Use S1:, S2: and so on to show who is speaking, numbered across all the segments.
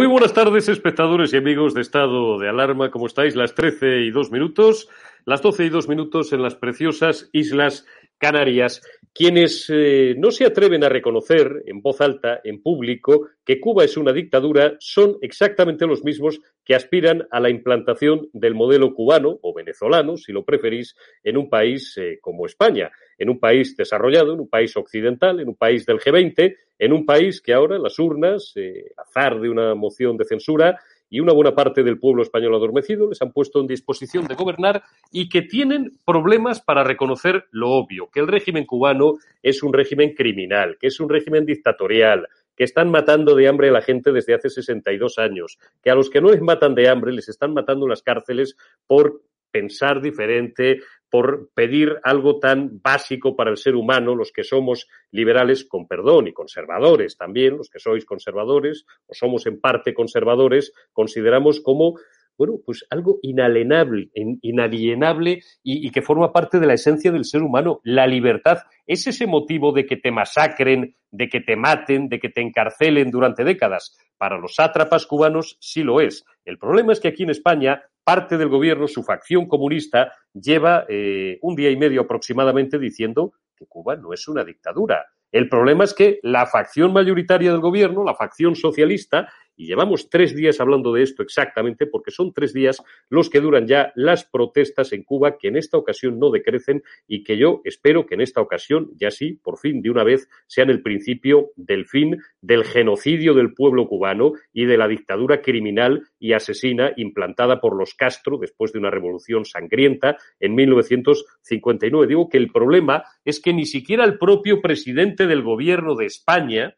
S1: Muy buenas tardes, espectadores y amigos de Estado de Alarma. ¿Cómo estáis? Las 13 y dos minutos, las 12 y dos minutos en las preciosas Islas Canarias. Quienes eh, no se atreven a reconocer en voz alta, en público, que Cuba es una dictadura, son exactamente los mismos que aspiran a la implantación del modelo cubano o venezolano, si lo preferís, en un país eh, como España, en un país desarrollado, en un país occidental, en un país del G20, en un país que ahora las urnas, eh, azar de una moción de censura, y una buena parte del pueblo español adormecido les han puesto en disposición de gobernar y que tienen problemas para reconocer lo obvio, que el régimen cubano es un régimen criminal, que es un régimen dictatorial, que están matando de hambre a la gente desde hace 62 años, que a los que no les matan de hambre les están matando en las cárceles por pensar diferente, por pedir algo tan básico para el ser humano, los que somos liberales con perdón y conservadores también, los que sois conservadores o somos en parte conservadores, consideramos como bueno, pues algo inalienable, inalienable y, y, que forma parte de la esencia del ser humano. La libertad es ese motivo de que te masacren, de que te maten, de que te encarcelen durante décadas. Para los sátrapas cubanos sí lo es. El problema es que aquí en España parte del gobierno, su facción comunista, lleva eh, un día y medio aproximadamente diciendo que Cuba no es una dictadura. El problema es que la facción mayoritaria del gobierno, la facción socialista, y llevamos tres días hablando de esto exactamente porque son tres días los que duran ya las protestas en Cuba que en esta ocasión no decrecen y que yo espero que en esta ocasión ya sí, por fin, de una vez, sean el principio del fin del genocidio del pueblo cubano y de la dictadura criminal y asesina implantada por los Castro después de una revolución sangrienta en 1959. Digo que el problema es que ni siquiera el propio presidente del gobierno de España,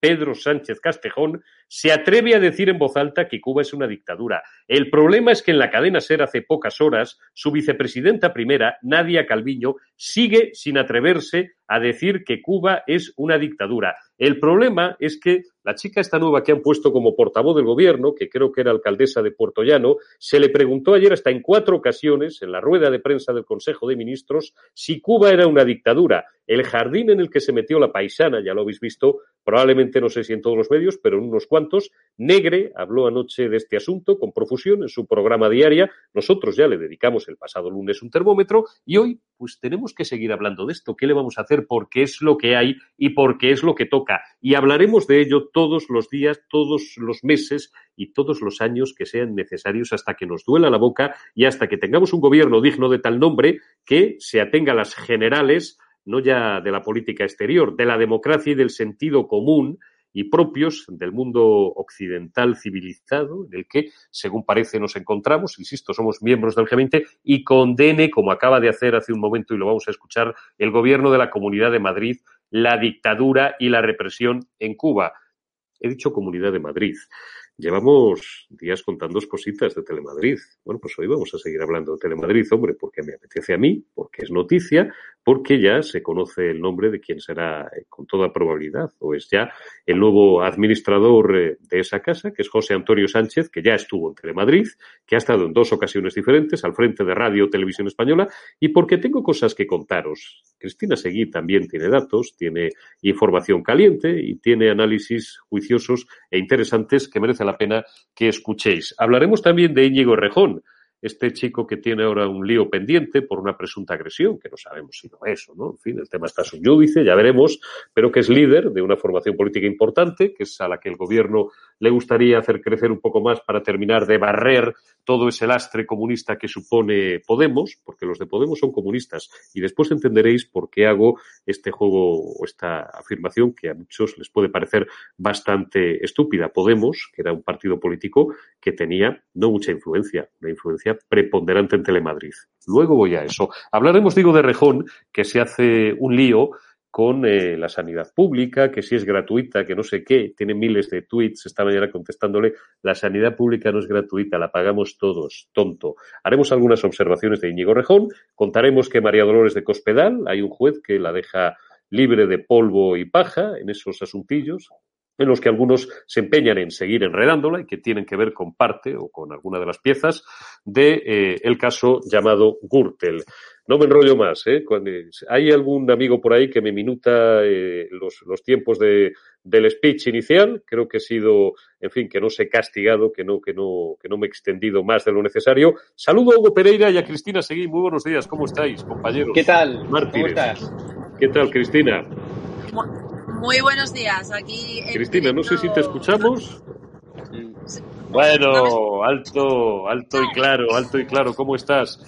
S1: Pedro Sánchez Castejón, se atreve a decir en voz alta que Cuba es una dictadura. El problema es que en la cadena SER hace pocas horas, su vicepresidenta primera, Nadia Calviño, sigue sin atreverse a decir que Cuba es una dictadura. El problema es que la chica esta nueva que han puesto como portavoz del gobierno, que creo que era alcaldesa de Puerto Llano, se le preguntó ayer hasta en cuatro ocasiones, en la rueda de prensa del Consejo de Ministros, si Cuba era una dictadura. El jardín en el que se metió la paisana, ya lo habéis visto, probablemente no sé si en todos los medios, pero en unos cuantos. Negre habló anoche de este asunto con profusión en su programa diaria. Nosotros ya le dedicamos el pasado lunes un termómetro y hoy pues tenemos que seguir hablando de esto. ¿Qué le vamos a hacer? Porque es lo que hay y porque es lo que toca. Y hablaremos de ello todos los días, todos los meses y todos los años que sean necesarios hasta que nos duela la boca y hasta que tengamos un gobierno digno de tal nombre que se atenga a las generales, no ya de la política exterior, de la democracia y del sentido común, y propios del mundo occidental civilizado, en el que, según parece, nos encontramos, insisto, somos miembros del G20, y condene, como acaba de hacer hace un momento y lo vamos a escuchar, el gobierno de la Comunidad de Madrid, la dictadura y la represión en Cuba. He dicho Comunidad de Madrid. Llevamos días contando cositas de Telemadrid. Bueno, pues hoy vamos a seguir hablando de Telemadrid, hombre, porque me apetece a mí, porque es noticia, porque ya se conoce el nombre de quien será eh, con toda probabilidad, o es ya el nuevo administrador eh, de esa casa, que es José Antonio Sánchez, que ya estuvo en Telemadrid, que ha estado en dos ocasiones diferentes al frente de Radio Televisión Española, y porque tengo cosas que contaros. Cristina Seguí también tiene datos, tiene información caliente y tiene análisis juiciosos e interesantes que merecen la pena que escuchéis. Hablaremos también de Íñigo Rejón, este chico que tiene ahora un lío pendiente por una presunta agresión, que no sabemos si no es o no, en fin, el tema está su judice, ya veremos, pero que es líder de una formación política importante, que es a la que el gobierno le gustaría hacer crecer un poco más para terminar de barrer todo ese lastre comunista que supone Podemos, porque los de Podemos son comunistas, y después entenderéis por qué hago este juego o esta afirmación que a muchos les puede parecer bastante estúpida. Podemos, que era un partido político que tenía no mucha influencia, una influencia preponderante en Telemadrid. Luego voy a eso. Hablaremos, digo, de Rejón, que se hace un lío con eh, la sanidad pública, que si es gratuita, que no sé qué, tiene miles de tweets esta mañana contestándole, la sanidad pública no es gratuita, la pagamos todos, tonto. Haremos algunas observaciones de Íñigo Rejón, contaremos que María Dolores de Cospedal, hay un juez que la deja libre de polvo y paja en esos asuntillos, en los que algunos se empeñan en seguir enredándola y que tienen que ver con parte o con alguna de las piezas de eh, el caso llamado Gürtel. No me enrollo más. ¿eh? hay algún amigo por ahí que me minuta eh, los, los, tiempos de, del speech inicial. Creo que he sido, en fin, que no se he castigado, que no, que no, que no me he extendido más de lo necesario. Saludo a Hugo Pereira y a Cristina Seguí. Muy buenos días. ¿Cómo estáis, compañeros?
S2: ¿Qué tal? ¿Cómo estás?
S1: ¿Qué tal, Cristina?
S3: Muy buenos días. Aquí.
S1: Cristina, no sé si te escuchamos. Bueno, alto, alto y claro, alto y claro. ¿Cómo estás?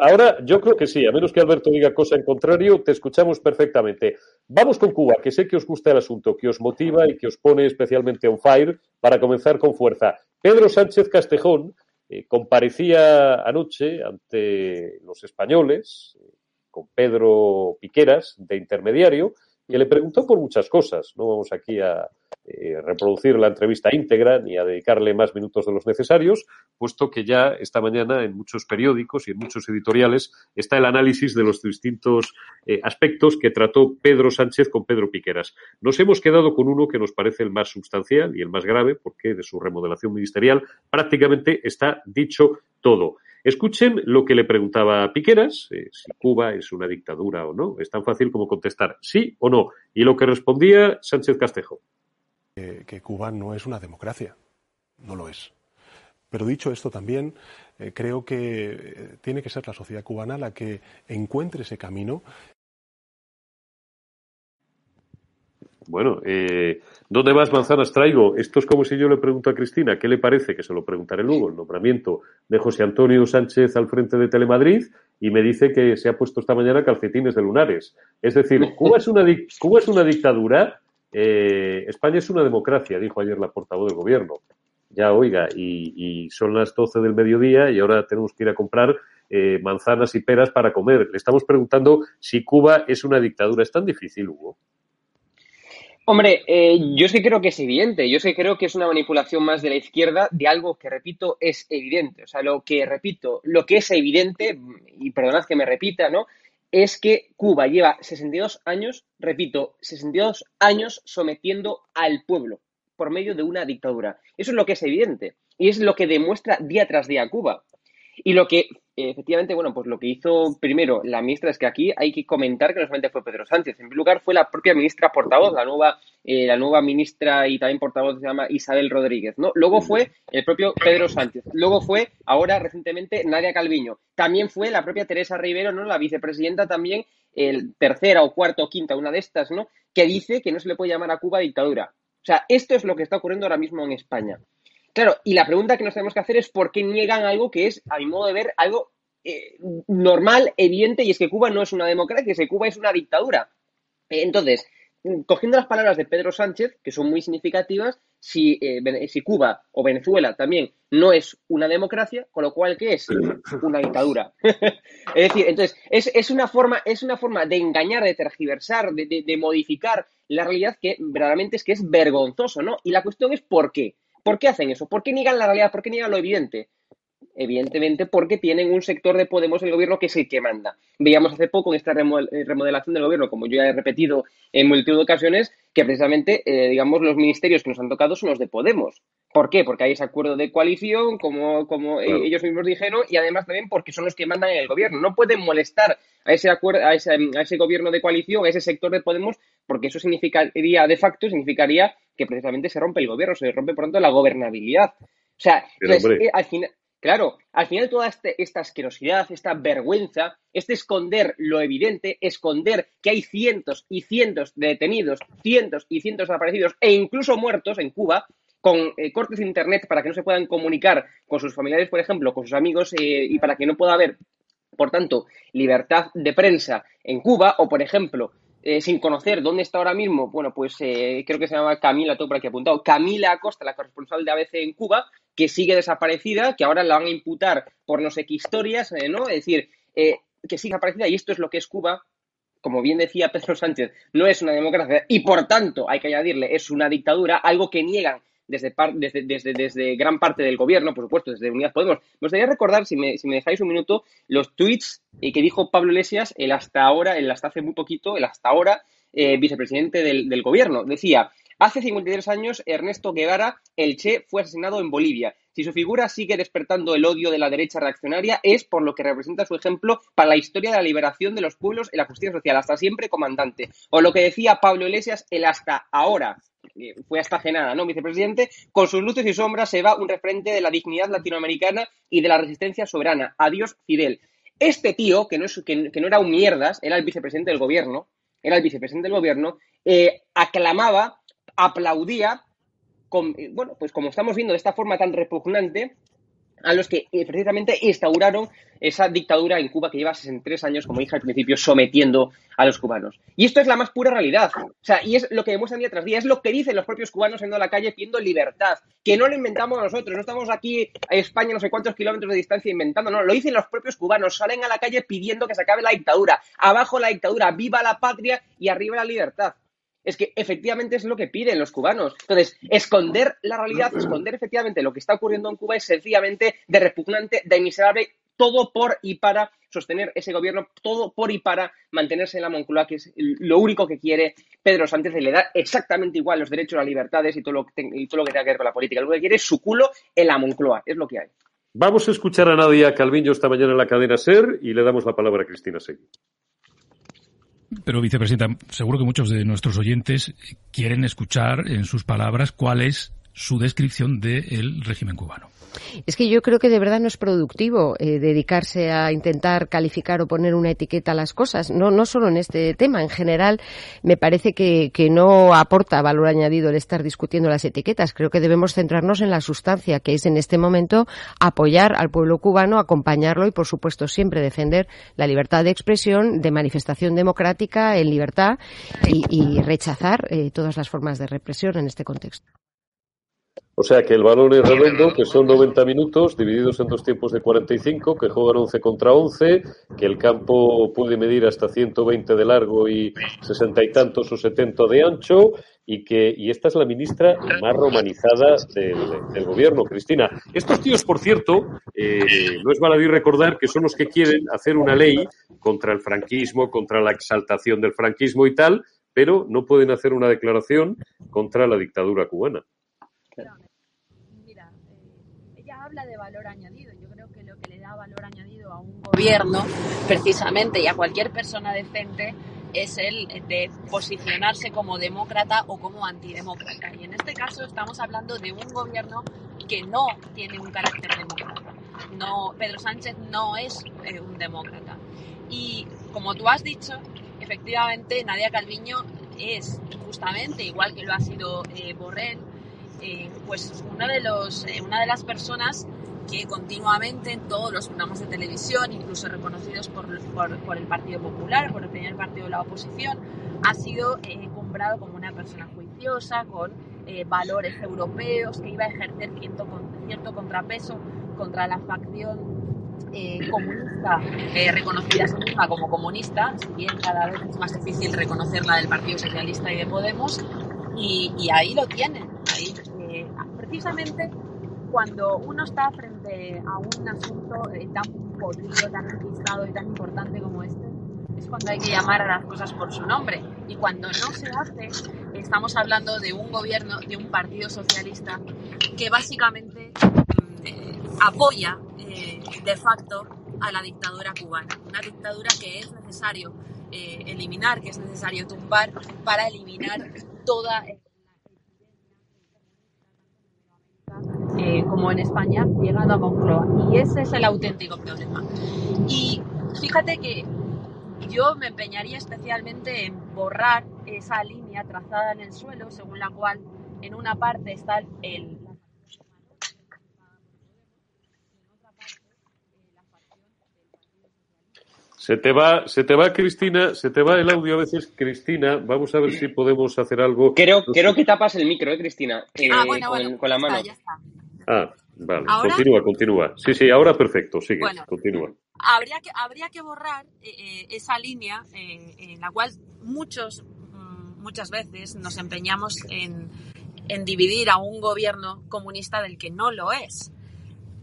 S1: ahora yo creo que sí, a menos que Alberto diga cosa en contrario, te escuchamos perfectamente. Vamos con Cuba, que sé que os gusta el asunto, que os motiva y que os pone especialmente on fire para comenzar con fuerza. Pedro Sánchez Castejón eh, comparecía anoche ante los españoles, eh, con Pedro Piqueras, de intermediario, que le preguntó por muchas cosas. No vamos aquí a, eh, reproducir la entrevista íntegra ni a dedicarle más minutos de los necesarios, puesto que ya esta mañana en muchos periódicos y en muchos editoriales está el análisis de los distintos eh, aspectos que trató Pedro Sánchez con Pedro Piqueras. Nos hemos quedado con uno que nos parece el más sustancial y el más grave, porque de su remodelación ministerial prácticamente está dicho todo. Escuchen lo que le preguntaba Piqueras, eh, si Cuba es una dictadura o no. Es tan fácil como contestar sí o no. Y lo que respondía Sánchez Castejo
S4: que, Cuba no es una democracia, no lo es. Pero dicho esto también, eh, creo que eh, tiene que ser la sociedad cubana la que encuentre ese camino.
S1: Bueno, eh, ¿dónde más manzanas traigo? Esto es como si yo le pregunto a Cristina, ¿qué le parece? Que se lo preguntaré luego, el nombramiento de José Antonio Sánchez al frente de Telemadrid y me dice que se ha puesto esta mañana calcetines de lunares. Es decir, Cuba es una, Cuba es una dictadura eh, España es una democracia, dijo ayer la portavoz del gobierno. Ya, oiga, y, son las 12 del mediodía y ahora tenemos que ir a comprar eh, manzanas y peras para comer. Le estamos preguntando si Cuba es una dictadura. ¿Es tan difícil, Hugo?
S2: Hombre, eh, yo es que creo que es evidente. Yo es que creo que es una manipulación más de la izquierda de algo que, repito, es evidente. O sea, lo que, repito, lo que es evidente, y perdonad que me repita, ¿no? es que Cuba lleva 62 años, repito, 62 años sometiendo al pueblo por medio de una dictadura. Eso es lo que es evidente y es lo que demuestra día tras día Cuba. Y lo que efectivamente, bueno, pues lo que hizo primero la ministra es que aquí hay que comentar que no solamente fue Pedro Sánchez, en primer lugar fue la propia ministra portavoz, la nueva, eh, la nueva ministra y también portavoz se llama Isabel Rodríguez, ¿no? Luego fue el propio Pedro Sánchez, luego fue ahora recientemente Nadia Calviño, también fue la propia Teresa Rivero, ¿no? La vicepresidenta también, el tercera o cuarta o quinta, una de estas, ¿no? Que dice que no se le puede llamar a Cuba dictadura. O sea, esto es lo que está ocurriendo ahora mismo en España. Claro, y la pregunta que nos tenemos que hacer es por qué niegan algo que es, a mi modo de ver, algo eh, normal, evidente, y es que Cuba no es una democracia, es que Cuba es una dictadura. Entonces, cogiendo las palabras de Pedro Sánchez, que son muy significativas, si, eh, si, Cuba o Venezuela también no es una democracia, con lo cual, ¿qué es? Una dictadura. es decir, entonces, es, una forma, es una forma de engañar, de tergiversar, de, de, modificar la realidad que verdaderamente es que es vergonzoso, ¿no? Y la cuestión es por qué. ¿Por qué hacen eso? ¿Por qué niegan la realidad? ¿Por qué niegan lo evidente? Evidentemente porque tienen un sector de Podemos en el gobierno que es el que manda. Veíamos hace poco en esta eh, remodelación del gobierno, como yo ya he repetido en multitud de ocasiones, que precisamente, eh, digamos, los ministerios que nos han tocado son los de Podemos. ¿Por qué? Porque hay ese acuerdo de coalición, como, como eh, ellos mismos dijeron, y además también porque son los que mandan en el gobierno. No pueden molestar a ese acuerdo, a ese, a ese gobierno de coalición, a ese sector de Podemos, porque eso significaría, de facto, significaría que precisamente se rompe el gobierno, se rompe, por tanto, la gobernabilidad. O sea, eh, al final, claro, al final toda este, esta asquerosidad, esta vergüenza, este esconder lo evidente, esconder que hay cientos y cientos de detenidos, cientos y cientos de desaparecidos e incluso muertos en Cuba, con eh, cortes de Internet para que no se puedan comunicar con sus familiares, por ejemplo, con sus amigos eh, y para que no pueda haber, por tanto, libertad de prensa en Cuba o, por ejemplo, eh, sin conocer dónde está ahora mismo, bueno, pues creo que se llama Camila, todo por aquí apuntado, Camila Acosta, la corresponsal de ABC en Cuba, que sigue desaparecida, que ahora la van a imputar por no sé qué historias, ¿no? Es decir, que sigue desaparecida y esto es lo que es Cuba, como bien decía Pedro Sánchez, no es una democracia y por tanto, hay que añadirle, es una dictadura, algo que niegan desde, desde, desde, gran parte del gobierno, por supuesto, desde Unidas Podemos. Me gustaría recordar, si me, si me dejáis un minuto, los tweets eh, que dijo Pablo Iglesias el hasta ahora, el hasta hace muy poquito, el hasta ahora eh, vicepresidente del, del gobierno. Decía, Hace 53 años, Ernesto Guevara, el Che, fue asesinado en Bolivia. Si su figura sigue despertando el odio de la derecha reaccionaria, es por lo que representa su ejemplo para la historia de la liberación de los pueblos y la justicia social, hasta siempre comandante. O lo que decía Pablo Iglesias, el hasta ahora, fue hasta genada, ¿no? Vicepresidente, con sus luces y sombras se va un referente de la dignidad latinoamericana y de la resistencia soberana. Adiós, Fidel. Este tío, que no, es, que, no era un mierdas, era el vicepresidente del gobierno, era el vicepresidente del gobierno, eh, aclamaba, aplaudía, con, bueno, pues como estamos viendo de esta forma tan repugnante, a los que eh, precisamente instauraron esa dictadura en Cuba que lleva 63 años, como dije al principio, sometiendo a los cubanos. Y esto es la más pura realidad. O sea, y es lo que demuestran día tras día, es lo que dicen los propios cubanos yendo a la calle pidiendo libertad, que no lo inventamos nosotros, no estamos aquí a España no sé cuántos kilómetros de distancia inventando, no, lo dicen los propios cubanos, salen a la calle pidiendo que se acabe la dictadura, abajo la dictadura, viva la patria y arriba la libertad es que efectivamente es lo que piden los cubanos. Entonces, esconder la realidad, esconder efectivamente lo que está ocurriendo en Cuba es sencillamente de repugnante, de miserable, todo por y para sostener ese gobierno, todo por y para mantenerse en la Moncloa, que es lo único que quiere Pedro Sánchez, y le da exactamente igual los derechos, las libertades y todo lo que, y todo lo que tenga que ver con la política. Lo que quiere es su culo en la Moncloa, es lo que hay.
S1: Vamos a escuchar a Nadia Calviño esta mañana en la cadena SER y le damos la palabra a Cristina Seguí.
S5: Pero, vicepresidenta, seguro que muchos de nuestros oyentes quieren escuchar en sus palabras cuál es su descripción del régimen cubano.
S6: Es que yo creo que de verdad no es productivo eh, dedicarse a intentar calificar o poner una etiqueta a las cosas, no, no solo en este tema, en general me parece que, que no aporta valor añadido el estar discutiendo las etiquetas. Creo que debemos centrarnos en la sustancia, que es en este momento apoyar al pueblo cubano, acompañarlo y, por supuesto, siempre defender la libertad de expresión, de manifestación democrática en libertad y, rechazar eh, todas las formas de represión en este contexto.
S1: O sea que el balón es redondo, que son 90 minutos divididos en dos tiempos de 45, que juegan 11 contra 11, que el campo puede medir hasta 120 de largo y 60 y tantos o 70 de ancho, y que y esta es la ministra más romanizada del, gobierno, Cristina. Estos tíos, por cierto, eh, no es baladí recordar que son los que quieren hacer una ley contra el franquismo, contra la exaltación del franquismo y tal, pero no pueden hacer una declaración contra la dictadura cubana.
S3: Mira, eh, ella habla de valor añadido. Yo creo que lo que le da valor añadido a un gobierno, precisamente, y a cualquier persona decente, es el de posicionarse como demócrata o como antidemócrata. Y en este caso estamos hablando de un gobierno que no tiene un carácter demócrata. No, Pedro Sánchez no es eh, un demócrata. Y como tú has dicho, efectivamente Nadia Calviño es justamente, igual que lo ha sido eh, Borrell, eh, pues uno de los, eh, una de las personas que continuamente en todos los programas de televisión, incluso reconocidos por, por, el Partido Popular, por el primer partido de la oposición, ha sido eh, comprado como una persona juiciosa, con valores europeos, que iba a ejercer cierto, cierto contrapeso contra la facción comunista, reconocida a misma como comunista, si bien cada vez es más difícil reconocerla del Partido Socialista y de Podemos, y, y ahí lo tienen, precisamente cuando uno está frente a un asunto eh, tan podrido, tan registrado y tan importante como este, es cuando hay que llamar a las cosas por su nombre. Y cuando no se hace, estamos hablando de un gobierno, de un partido socialista que básicamente mm, apoya eh, de facto a la dictadura cubana. Una dictadura que es necesario eh, eliminar, que es necesario tumbar para eliminar toda Eh, como en España, llegando a Moncloa. Y ese es el auténtico problema. Y fíjate que yo me empeñaría especialmente en borrar esa línea trazada en el suelo, según la cual en una parte está el...
S1: Se te va, se te va Cristina, se te va el audio a veces, Cristina. Vamos a ver si podemos hacer algo.
S2: Creo, creo que tapas el micro, ¿eh, Cristina? ah, bueno, con, con, la mano.
S3: ya está.
S1: Ah, vale. Continúa, continúa. Sí, sí, ahora perfecto. Sigue, continúa.
S3: Habría que, habría que borrar eh, eh, esa línea eh, en la cual muchos, mm, muchas veces nos empeñamos en, en dividir a un gobierno comunista del que no lo es.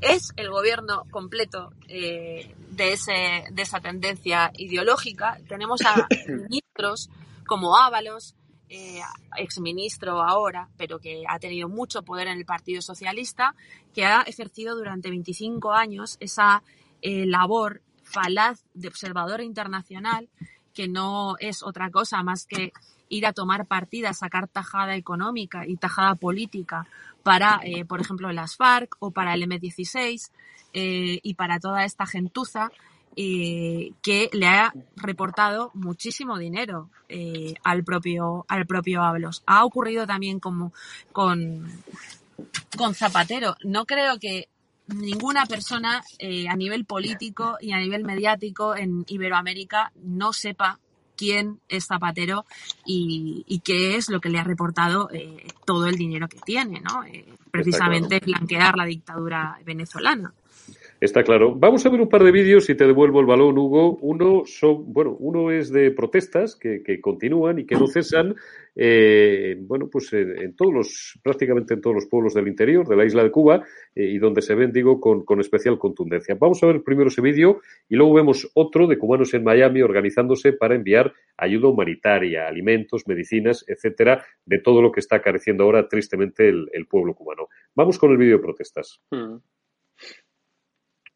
S3: Es el gobierno completo de, ese, de esa tendencia ideológica. Tenemos a ministros como Ábalos, eh, exministro ahora, pero que ha tenido mucho poder en el Partido Socialista, que ha ejercido durante 25 años esa eh, labor falaz de observador internacional, que no es otra cosa más que ir a tomar partida, sacar tajada económica y tajada política para, eh, por ejemplo, las FARC o para el M16 eh, y para toda esta gentuza eh, que le ha reportado muchísimo dinero eh, al propio al propio Ablos. Ha ocurrido también como con, con Zapatero. No creo que ninguna persona eh, a nivel político y a nivel mediático en Iberoamérica no sepa quién es Zapatero y, y qué es lo que le ha reportado eh, todo el dinero que tiene, ¿no? Eh, precisamente flanquear la dictadura venezolana.
S1: Está claro. Vamos a ver un par de vídeos y te devuelvo el balón, Hugo. Uno son, bueno, uno es de protestas que, continúan y que no cesan, eh, bueno, pues en, en, todos los, prácticamente en todos los pueblos del interior de la isla de Cuba eh, y donde se ven, digo, con, especial contundencia. Vamos a ver primero ese vídeo y luego vemos otro de cubanos en Miami organizándose para enviar ayuda humanitaria, alimentos, medicinas, etcétera, de todo lo que está careciendo ahora tristemente el, el pueblo cubano. Vamos con el vídeo de protestas. Hmm.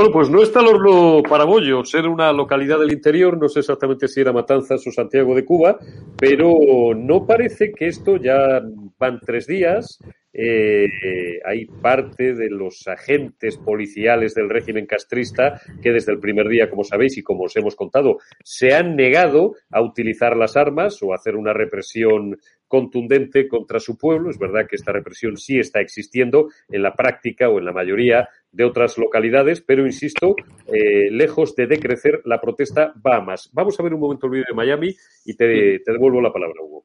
S1: Bueno, pues no está el horno para bollo, ser una localidad del interior, no sé exactamente si era Matanzas o Santiago de Cuba, pero no parece que esto ya van tres días. Eh, hay parte de los agentes policiales del régimen castrista que desde el primer día, como sabéis y como os hemos contado, se han negado a utilizar las armas o a hacer una represión contundente contra su pueblo. Es verdad que esta represión sí está existiendo en la práctica o en la mayoría de otras localidades, pero insisto, eh, lejos de decrecer, la protesta va a más. Vamos a ver un momento el vídeo de Miami y te, devuelvo la palabra, Hugo.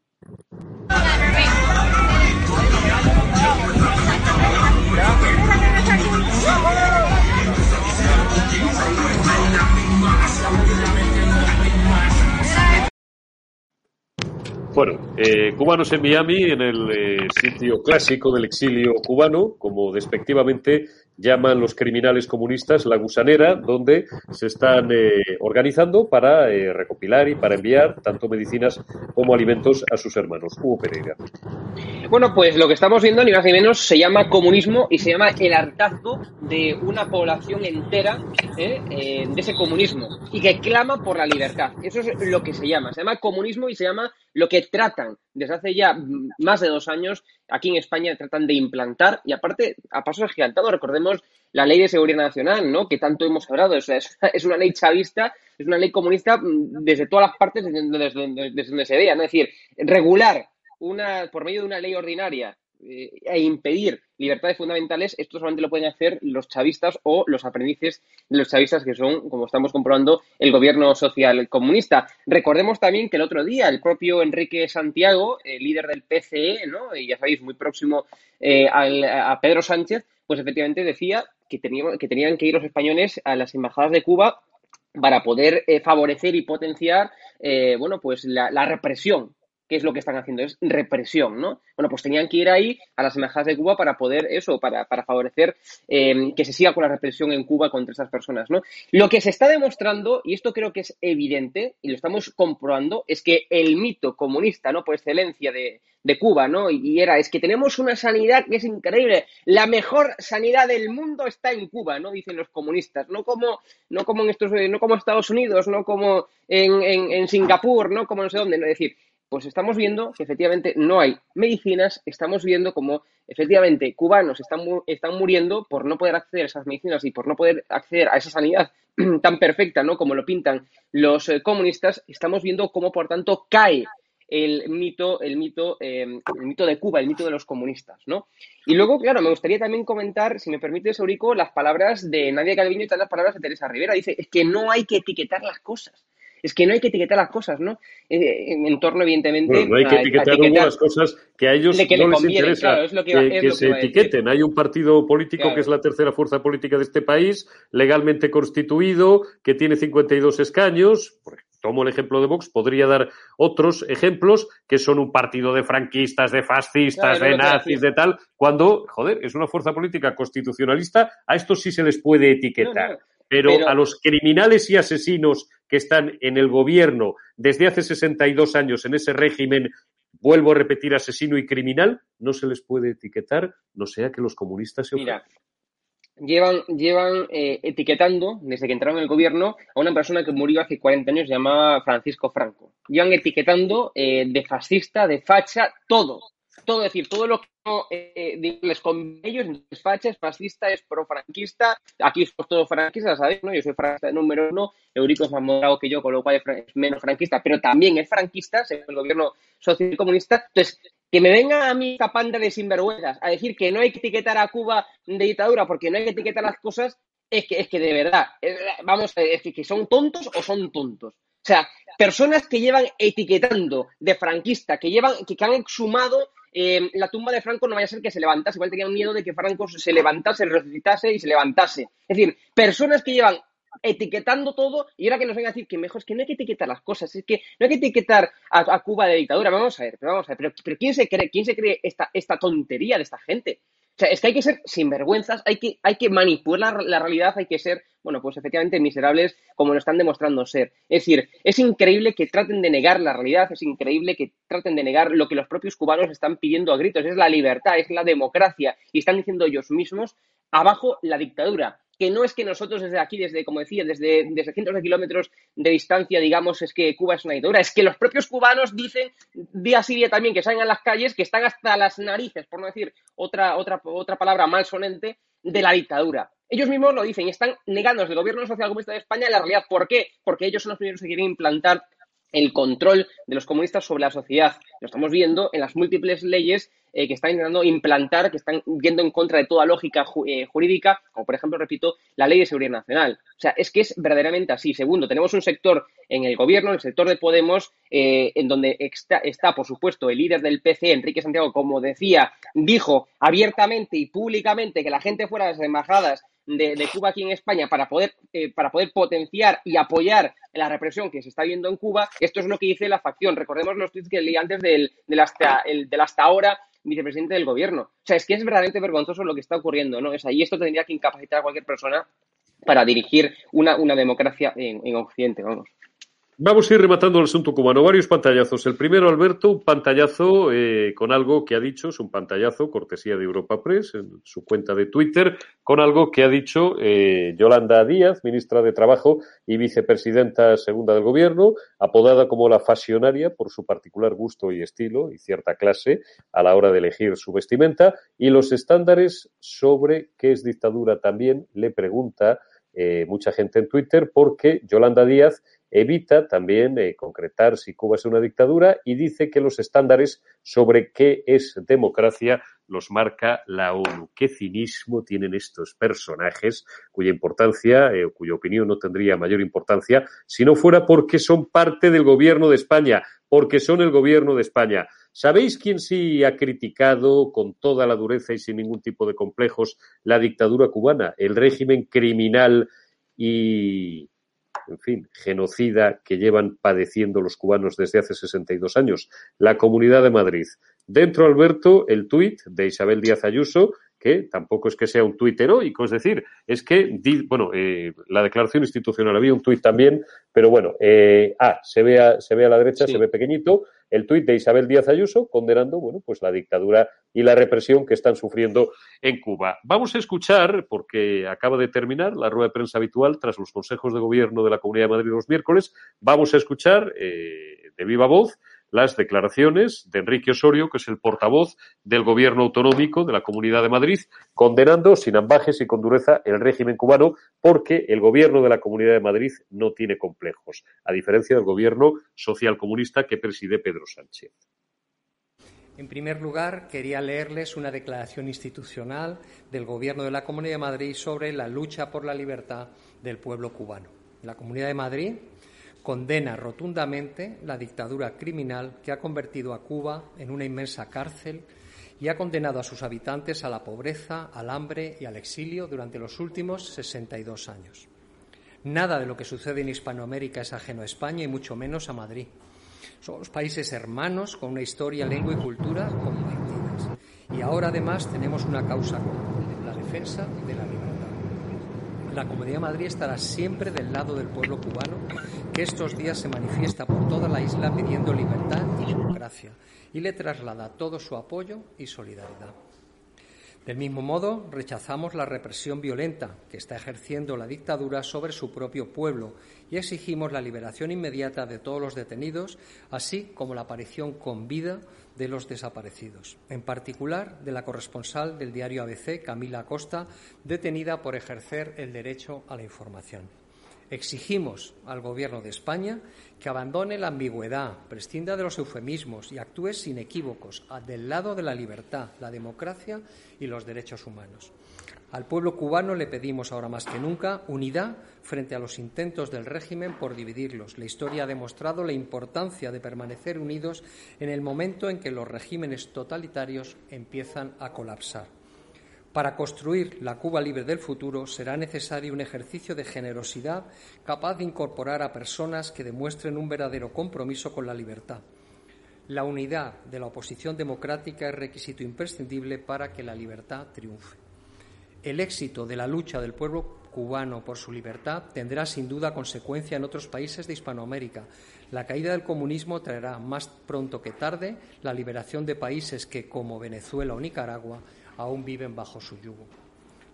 S1: Bueno, eh, cubanos en Miami, en el eh, sitio clásico del exilio cubano, como despectivamente llaman los criminales comunistas la gusanera, donde se están eh, organizando para eh, recopilar y para enviar tanto medicinas como alimentos a sus hermanos. Hugo Pereira.
S2: Bueno, pues lo que estamos viendo, ni más ni menos, se llama comunismo y se llama el hartazgo de una población entera ¿eh? de ese comunismo y que clama por la libertad. Eso es lo que se llama. Se llama comunismo y se llama lo que tratan desde hace ya más de dos años aquí en España tratan de implantar y aparte a pasos agigantados. Recordemos la ley de seguridad nacional, ¿no? Que tanto hemos hablado. O sea, es, una ley chavista, es una ley comunista mm, desde todas las partes desde, desde, desde donde se vea, ¿no? Es decir, regular una, por medio de una ley ordinaria eh, e impedir libertades fundamentales, esto solamente lo pueden hacer los chavistas o los aprendices de los chavistas, que son, como estamos comprobando, el gobierno social comunista. Recordemos también que el otro día el propio Enrique Santiago, el líder del PCE, ¿no? y ya sabéis, muy próximo eh, al, a Pedro Sánchez, pues efectivamente decía que, teníamos, que tenían que ir los españoles a las embajadas de Cuba para poder eh, favorecer y potenciar eh, bueno, pues la represión ¿qué es lo que están haciendo? Es represión, ¿no? Bueno, pues tenían que ir ahí a las embajadas de Cuba para poder eso, para, para favorecer eh, que se siga con la represión en Cuba contra esas personas, ¿no? Lo que se está demostrando, y esto creo que es evidente, y lo estamos comprobando, es que el mito comunista, ¿no? Por excelencia de, de Cuba, ¿no? Y era, es que tenemos una sanidad que es increíble, la mejor sanidad del mundo está en Cuba, ¿no? Dicen los comunistas, no como, no como en estos, no como Estados Unidos, no como en, en, Singapur, no como no sé dónde. Es decir, pues estamos viendo que efectivamente no hay medicinas, estamos viendo como efectivamente cubanos están, están muriendo por no poder acceder a esas medicinas y por no poder acceder a esa sanidad tan perfecta, ¿no? Como lo pintan los eh, comunistas, estamos viendo cómo, por tanto, cae el mito, el mito, em, el mito de Cuba, el mito de los comunistas, ¿no? Y luego, claro, me gustaría también comentar, si me permite, Eurico, las palabras de Nadia Calviño y las palabras de Teresa Rivera. Dice, es que no hay que etiquetar las cosas. Es que no hay que etiquetar las cosas, ¿no? Eh, en torno, evidentemente.
S1: no hay que etiquetar, algunas cosas que a ellos no les interesa que, se etiqueten. Hay un partido político que es la tercera fuerza política de este país, legalmente constituido, que tiene 52 escaños. Tomo el ejemplo de Vox, podría dar otros ejemplos que son un partido de franquistas, de fascistas, de nazis, de tal, cuando, joder, es una fuerza política constitucionalista, a estos sí se les puede etiquetar. Pero, a los criminales y asesinos que están en el gobierno desde hace 62 años en ese régimen, vuelvo a repetir, asesino y criminal, no se les puede etiquetar, no sea que los comunistas se
S2: Mira, llevan, llevan eh, etiquetando, desde que entraron en el gobierno, a una persona que murió hace 40 años llamada Francisco Franco. Llevan etiquetando eh, de fascista, de facha, todo. Todo, decir, todo lo que no eh, les ellos, es facha, es fascista, es pro-franquista. Aquí somos todos franquistas, ¿sabéis? ¿no? Yo soy franquista número uno, Eurico es más moderado que yo, con lo cual es menos franquista, pero también es franquista, según el gobierno socialcomunista. Entonces, que me venga a mí esta panda de sinvergüenzas a decir que no hay que etiquetar a Cuba de dictadura porque no hay que etiquetar las cosas, es que, es que de verdad, vamos, es que, que son tontos o son tontos. O sea, personas que llevan etiquetando de franquista, que llevan, que, han exhumado eh, la tumba de Franco, no vaya a ser que se levantase, igual tenían miedo de que Franco se levantase, resucitase y se levantase. Es decir, personas que llevan etiquetando todo y ahora que nos venga a decir que mejor es que no hay que etiquetar las cosas, es que no hay que etiquetar a, Cuba de dictadura. Vamos a ver, pero vamos a ver, pero, ¿quién se cree, quién se cree esta, esta tontería de esta gente? O sea, es que hay que ser sinvergüenzas, hay que, hay que manipular la, realidad, hay que ser, bueno, pues efectivamente miserables como lo están demostrando ser. Es decir, es increíble que traten de negar la realidad, es increíble que traten de negar lo que los propios cubanos están pidiendo a gritos, es la libertad, es la democracia, y están diciendo ellos mismos, abajo la dictadura que no es que nosotros desde aquí, desde, como decía, desde, desde cientos de kilómetros de distancia, digamos, es que Cuba es una dictadura, es que los propios cubanos dicen día sí día también que salen a las calles, que están hasta las narices, por no decir otra, otra, otra palabra malsonante, de la dictadura. Ellos mismos lo dicen y están negando desde el gobierno social comunista de España la realidad. ¿Por qué? Porque ellos son los primeros que quieren implantar el control de los comunistas sobre la sociedad. Lo estamos viendo en las múltiples leyes eh, que están intentando implantar, que están yendo en contra de toda lógica eh, jurídica, como por ejemplo, repito, la Ley de Seguridad Nacional. O sea, es que es verdaderamente así. Segundo, tenemos un sector en el gobierno, el sector de Podemos, eh, en donde está, está, por supuesto, el líder del PC, Enrique Santiago, como decía, dijo abiertamente y públicamente que la gente fuera a las embajadas de, Cuba aquí en España para poder, eh, para poder potenciar y apoyar la represión que se está viendo en Cuba. Esto es lo que dice la facción. Recordemos los tweets que leí antes del, hasta, el, del hasta ahora vicepresidente del gobierno. O sea, es que es verdaderamente vergonzoso lo que está ocurriendo, ¿no? Es ahí esto tendría que incapacitar a cualquier persona para dirigir una, una democracia en, en Occidente, vamos.
S1: Vamos a ir rematando el asunto cubano. Varios pantallazos. El primero, Alberto, un pantallazo eh, con algo que ha dicho, es un pantallazo, cortesía de Europa Press, en su cuenta de Twitter, con algo que ha dicho eh, Yolanda Díaz, ministra de Trabajo y vicepresidenta segunda del Gobierno, apodada como la fasionaria por su particular gusto y estilo y cierta clase a la hora de elegir su vestimenta, y los estándares sobre qué es dictadura también le pregunta eh, mucha gente en Twitter, porque Yolanda Díaz evita también eh, concretar si Cuba es una dictadura y dice que los estándares sobre qué es democracia los marca la ONU. Qué cinismo tienen estos personajes cuya importancia, eh, cuya opinión no tendría mayor importancia si no fuera porque son parte del gobierno de España, porque son el gobierno de España. ¿Sabéis quién sí ha criticado con toda la dureza y sin ningún tipo de complejos la dictadura cubana, el régimen criminal y en fin, genocida que llevan padeciendo los cubanos desde hace 62 años, la Comunidad de Madrid. Dentro, Alberto, el tuit de Isabel Díaz Ayuso, que tampoco es que sea un tuit heroico, es decir, es que, bueno, eh, la declaración institucional había un tuit también, pero bueno, eh, ah, se ve a, se ve a la derecha, se ve pequeñito, el tuit de Isabel Díaz Ayuso condenando, bueno, pues la dictadura y la represión que están sufriendo en Cuba. Vamos a escuchar, porque acaba de terminar la rueda de prensa habitual tras los consejos de gobierno de la Comunidad de Madrid los miércoles, vamos a escuchar eh, de viva voz las declaraciones de Enrique Osorio, que es el portavoz del gobierno autonómico de la Comunidad de Madrid, condenando sin ambajes y con dureza el régimen cubano porque el gobierno de la Comunidad de Madrid no tiene complejos, a diferencia del gobierno socialcomunista que preside Pedro Sánchez.
S7: En primer lugar, quería leerles una declaración institucional del Gobierno de la Comunidad de Madrid sobre la lucha por la libertad del pueblo cubano. La Comunidad de Madrid condena rotundamente la dictadura criminal que ha convertido a Cuba en una inmensa cárcel y ha condenado a sus habitantes a la pobreza, al hambre y al exilio durante los últimos 62 años. Nada de lo que sucede en Hispanoamérica es ajeno a España y mucho menos a Madrid. Somos países hermanos con una historia, lengua y cultura compartidas. Y ahora además tenemos una causa común, la defensa de la libertad. La Comunidad de Madrid estará siempre del lado del pueblo cubano, que estos días se manifiesta por toda la isla pidiendo libertad y democracia, y le traslada todo su apoyo y solidaridad. Del mismo modo, rechazamos la represión violenta que está ejerciendo la dictadura sobre su propio pueblo y exigimos la liberación inmediata de todos los detenidos, así como la aparición con vida de los desaparecidos, en particular de la corresponsal del diario ABC, Camila Acosta, detenida por ejercer el derecho a la información. Exigimos al Gobierno de España que abandone la ambigüedad, prescinda de los eufemismos y actúe sin equívocos del lado de la libertad, la democracia y los derechos humanos. Al pueblo cubano le pedimos ahora más que nunca unidad frente a los intentos del régimen por dividirlos. La historia ha demostrado la importancia de permanecer unidos en el momento en que los regímenes totalitarios empiezan a colapsar. Para construir la Cuba libre del futuro será necesario un ejercicio de generosidad capaz de incorporar a personas que demuestren un verdadero compromiso con la libertad. La unidad de la oposición democrática es requisito imprescindible para que la libertad triunfe. El éxito de la lucha del pueblo cubano por su libertad tendrá sin duda consecuencia en otros países de Hispanoamérica. La caída del comunismo traerá más pronto que tarde la liberación de países que, como Venezuela o Nicaragua, aún viven bajo su yugo.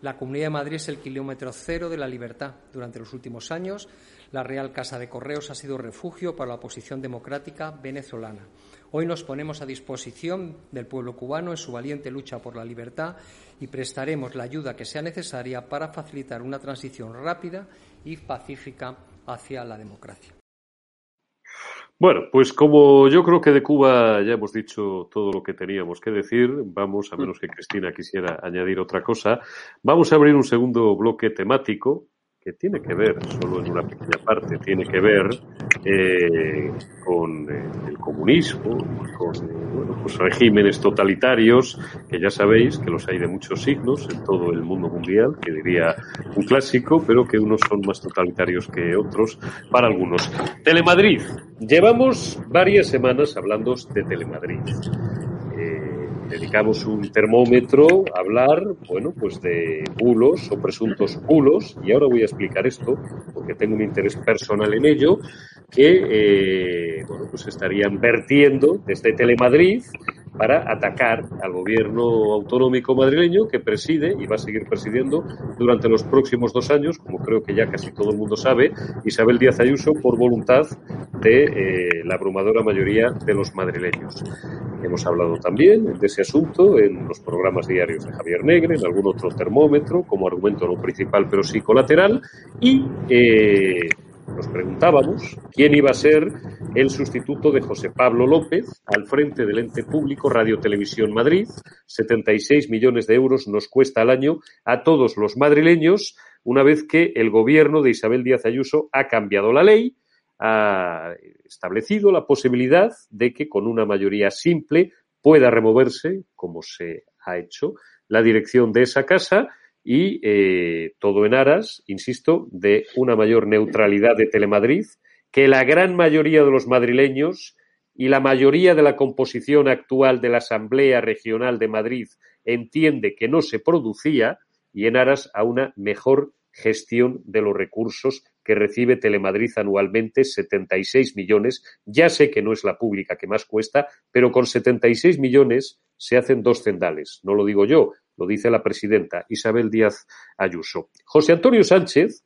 S7: La Comunidad de Madrid es el kilómetro cero de la libertad. Durante los últimos años, la Real Casa de Correos ha sido refugio para la oposición democrática venezolana. Hoy nos ponemos a disposición del pueblo cubano en su valiente lucha por la libertad y prestaremos la ayuda que sea necesaria para facilitar una transición rápida y pacífica hacia la democracia.
S1: Bueno, pues como yo creo que de Cuba ya hemos dicho todo lo que teníamos que decir, vamos, a menos que Cristina quisiera añadir otra cosa, vamos a abrir un segundo bloque temático tiene que ver, solo en una pequeña parte, tiene que ver eh, con eh, el comunismo, con bueno, pues regímenes totalitarios, que ya sabéis que los hay de muchos signos en todo el mundo mundial, que diría un clásico, pero que unos son más totalitarios que otros para algunos. Telemadrid. Llevamos varias semanas hablando de Telemadrid dedicamos un termómetro a hablar, bueno, pues de bulos o presuntos bulos, y ahora voy a explicar esto, porque tengo un interés personal en ello, que, eh, bueno, pues estarían vertiendo desde Telemadrid para atacar al gobierno autonómico madrileño que preside y va a seguir presidiendo durante los próximos dos años, como creo que ya casi todo el mundo sabe, Isabel Díaz Ayuso por voluntad de eh, la abrumadora mayoría de los madrileños. Hemos hablado también de ese asunto en los programas diarios de Javier Negre, en algún otro termómetro, como argumento no principal pero sí colateral, y eh, nos preguntábamos quién iba a ser el sustituto de José Pablo López al frente del ente público Radio Televisión Madrid. 76 millones de euros nos cuesta al año a todos los madrileños una vez que el gobierno de Isabel Díaz Ayuso ha cambiado la ley, ha establecido la posibilidad de que con una mayoría simple pueda removerse, como se ha hecho, la dirección de esa casa y eh, todo en aras, insisto, de una mayor neutralidad de Telemadrid, que la gran mayoría de los madrileños y la mayoría de la composición actual de la Asamblea Regional de Madrid entiende que no se producía y en aras a una mejor gestión de los recursos que recibe Telemadrid anualmente, 76 millones. Ya sé que no es la pública que más cuesta, pero con 76 millones se hacen dos cendales. No lo digo yo, lo dice la presidenta Isabel Díaz Ayuso. José Antonio Sánchez,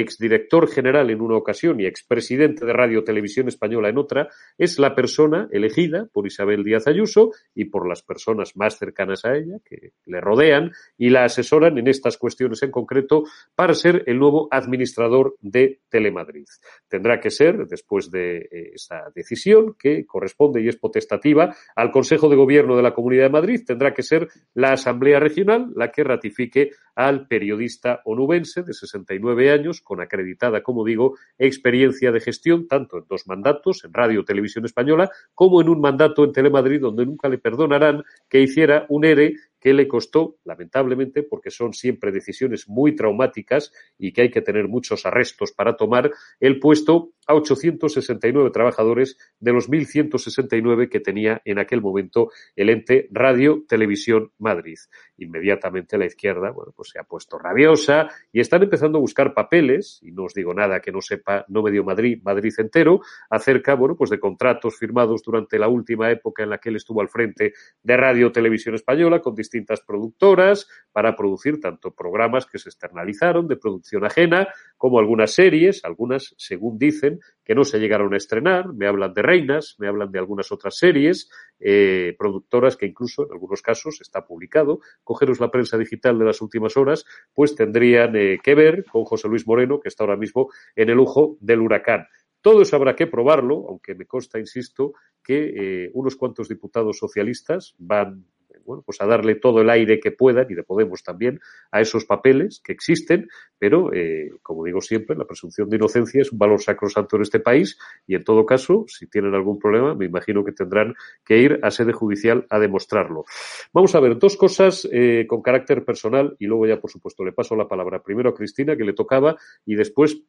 S1: exdirector general en una ocasión y expresidente de Radio Televisión Española en otra, es la persona elegida por Isabel Díaz Ayuso y por las personas más cercanas a ella, que le rodean y la asesoran en estas cuestiones en concreto para ser el nuevo administrador de Telemadrid. Tendrá que ser, después de eh, esa decisión que corresponde y es potestativa al Consejo de Gobierno de la Comunidad de Madrid, tendrá que ser la Asamblea Regional la que ratifique al periodista onubense de 69 años, con acreditada, como digo, experiencia de gestión, tanto en dos mandatos, en Radio Televisión Española, como en un mandato en Telemadrid, donde nunca le perdonarán que hiciera un ERE que le costó, lamentablemente, porque son siempre decisiones muy traumáticas y que hay que tener muchos arrestos para tomar, el puesto a 869 trabajadores de los 1.169 que tenía en aquel momento el ente Radio Televisión Madrid. Inmediatamente la izquierda, bueno, pues se ha puesto rabiosa y están empezando a buscar papeles, y no os digo nada que no sepa, no medio Madrid, Madrid entero, acerca, bueno, pues de contratos firmados durante la última época en la que él estuvo al frente de Radio Televisión Española con distintas productoras para producir tanto programas que se externalizaron de producción ajena como algunas series, algunas, según dicen, que no se llegaron a estrenar. Me hablan de Reinas, me hablan de algunas otras series, eh, productoras que incluso en algunos casos está publicado. Cogeros la prensa digital de las últimas horas, pues tendrían eh, que ver con José Luis Moreno, que está ahora mismo en el lujo del huracán. Todo eso habrá que probarlo, aunque me consta, insisto, que eh, unos cuantos diputados socialistas van bueno, pues a darle todo el aire que puedan y de Podemos también a esos papeles que existen, pero eh, como digo siempre, la presunción de inocencia es un valor sacrosanto en este país y en todo caso, si tienen algún problema, me imagino que tendrán que ir a sede judicial a demostrarlo. Vamos a ver dos cosas eh, con carácter personal y luego ya, por supuesto, le paso la palabra primero a Cristina, que le tocaba, y después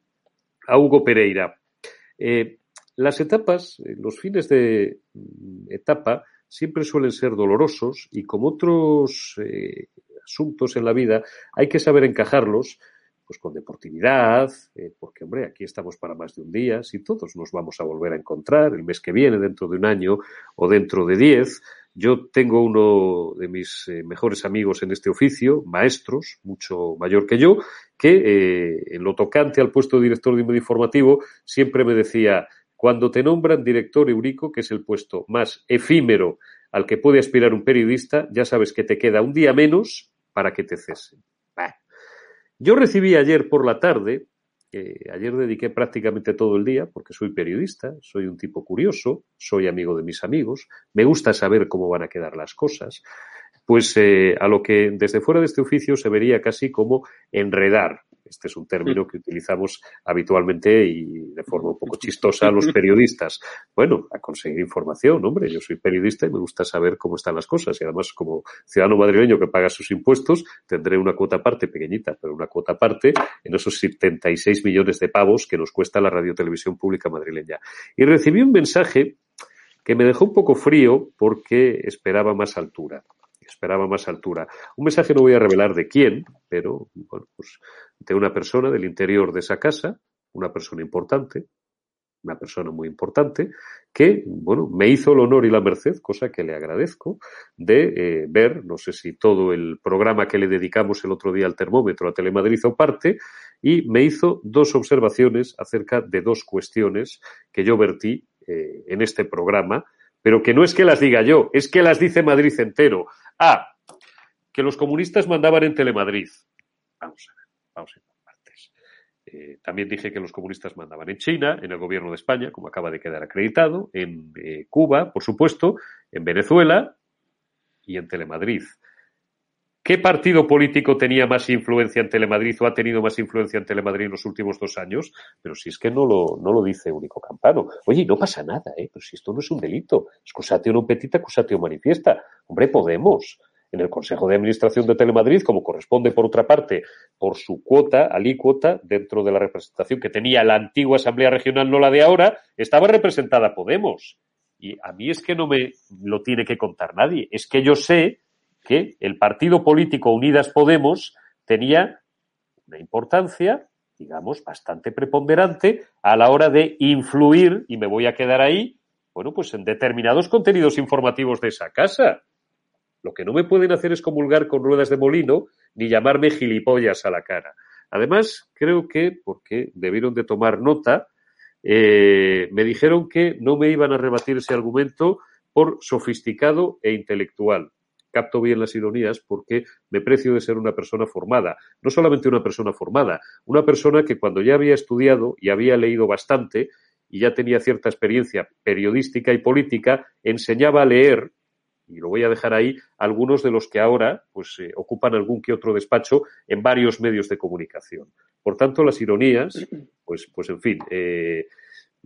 S1: a Hugo Pereira. Eh, las etapas, los fines de mm, etapa, siempre suelen ser dolorosos y como otros eh, asuntos en la vida hay que saber encajarlos pues con deportividad, eh, porque hombre, aquí estamos para más de un día, si todos nos vamos a volver a encontrar el mes que viene, dentro de un año o dentro de diez. Yo tengo uno de mis eh, mejores amigos en este oficio, maestros, mucho mayor que yo, que en lo tocante al puesto de director de medio informativo siempre me decía, cuando te nombran director Eurico, que es el puesto más efímero al que puede aspirar un periodista, ya sabes que te queda un día menos para que te cesen. Yo recibí ayer por la tarde, ayer dediqué prácticamente todo el día, porque soy periodista, soy un tipo curioso, soy amigo de mis amigos, me gusta saber cómo van a quedar las cosas, pues eh, a lo que desde fuera de este oficio se vería casi como enredar este es un término mm. que utilizamos habitualmente y de forma un poco chistosa los periodistas. Bueno, a conseguir información, hombre, yo soy periodista y me gusta saber cómo están las cosas y además como ciudadano madrileño que paga sus impuestos tendré una cuota parte pequeñita, pero una cuota parte en esos 76 millones de pavos que nos cuesta la radiotelevisión pública madrileña. Y recibí un mensaje que me dejó un poco frío porque esperaba más altura esperaba más altura. Un mensaje no voy a revelar de quién, pero bueno, pues de una persona del interior de esa casa, una persona importante, una persona muy importante, que, bueno, me hizo el honor y la merced, cosa que le agradezco, de eh, ver, no sé si todo el programa que le dedicamos el otro día al termómetro a Telemadrid o parte, y me hizo dos observaciones acerca de dos cuestiones que yo vertí eh, en este programa, pero que no es que las diga yo, es que las dice Madrid entero. Ah, que los comunistas mandaban en Telemadrid. Vamos a ver, vamos a ir por partes. Eh, también dije que los comunistas mandaban en China, en el gobierno de España, como acaba de quedar acreditado, en eh, Cuba, por supuesto, en Venezuela y en Telemadrid. ¿Qué partido político tenía más influencia en Telemadrid o ha tenido más influencia en Telemadrid en los últimos dos años? Pero si es que no lo, no lo dice Único Campano. Oye, no pasa nada, ¿eh? Pero si esto no es un delito. Excusatio non petita, accusatio manifiesta. Hombre, Podemos. En el Consejo de Administración de Telemadrid, como corresponde, por otra parte, por su cuota, alícuota, dentro de la representación que tenía la antigua Asamblea Regional, no la de ahora, estaba representada Podemos. Y a mí es que no me lo tiene que contar nadie. Es que yo sé que el partido político Unidas Podemos tenía una importancia, digamos, bastante preponderante a la hora de influir, y me voy a quedar ahí, bueno, pues en determinados contenidos informativos de esa casa. Lo que no me pueden hacer es comulgar con ruedas de molino ni llamarme gilipollas a la cara. Además, creo que, porque debieron de tomar nota, eh, me dijeron que no me iban a rebatir ese argumento por sofisticado e intelectual. Capto bien las ironías porque me precio de ser una persona formada. No solamente una persona formada, una persona que cuando ya había estudiado y había leído bastante y ya tenía cierta experiencia periodística y política, enseñaba a leer y lo voy a dejar ahí, algunos de los que ahora pues eh, ocupan algún que otro despacho en varios medios de comunicación. Por tanto, las ironías, pues, pues en fin, eh,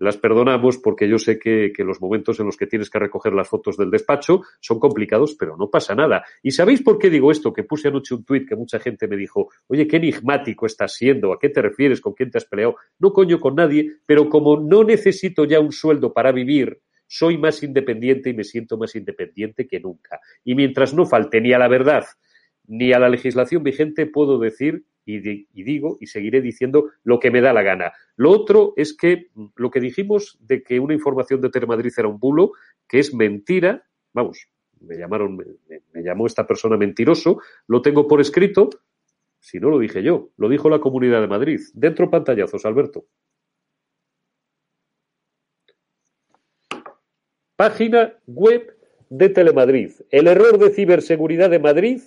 S1: las perdonamos porque yo sé que, que, los momentos en los que tienes que recoger las fotos del despacho son complicados, pero no pasa nada. ¿Y sabéis por qué digo esto? Que puse anoche un tuit que mucha gente me dijo, oye, qué enigmático estás siendo, ¿a qué te refieres? ¿Con quién te has peleado? No coño con nadie, pero como no necesito ya un sueldo para vivir, soy más independiente y me siento más independiente que nunca. Y mientras no falte ni a la verdad ni a la legislación vigente, puedo decir y, digo y seguiré diciendo lo que me da la gana. Lo otro es que lo que dijimos de que una información de Telemadrid era un bulo, que es mentira, vamos, me llamaron, me, me llamó esta persona mentiroso, lo tengo por escrito, si no lo dije yo, lo dijo la Comunidad de Madrid. Dentro pantallazos, Alberto. Página web de Telemadrid. El error de ciberseguridad de Madrid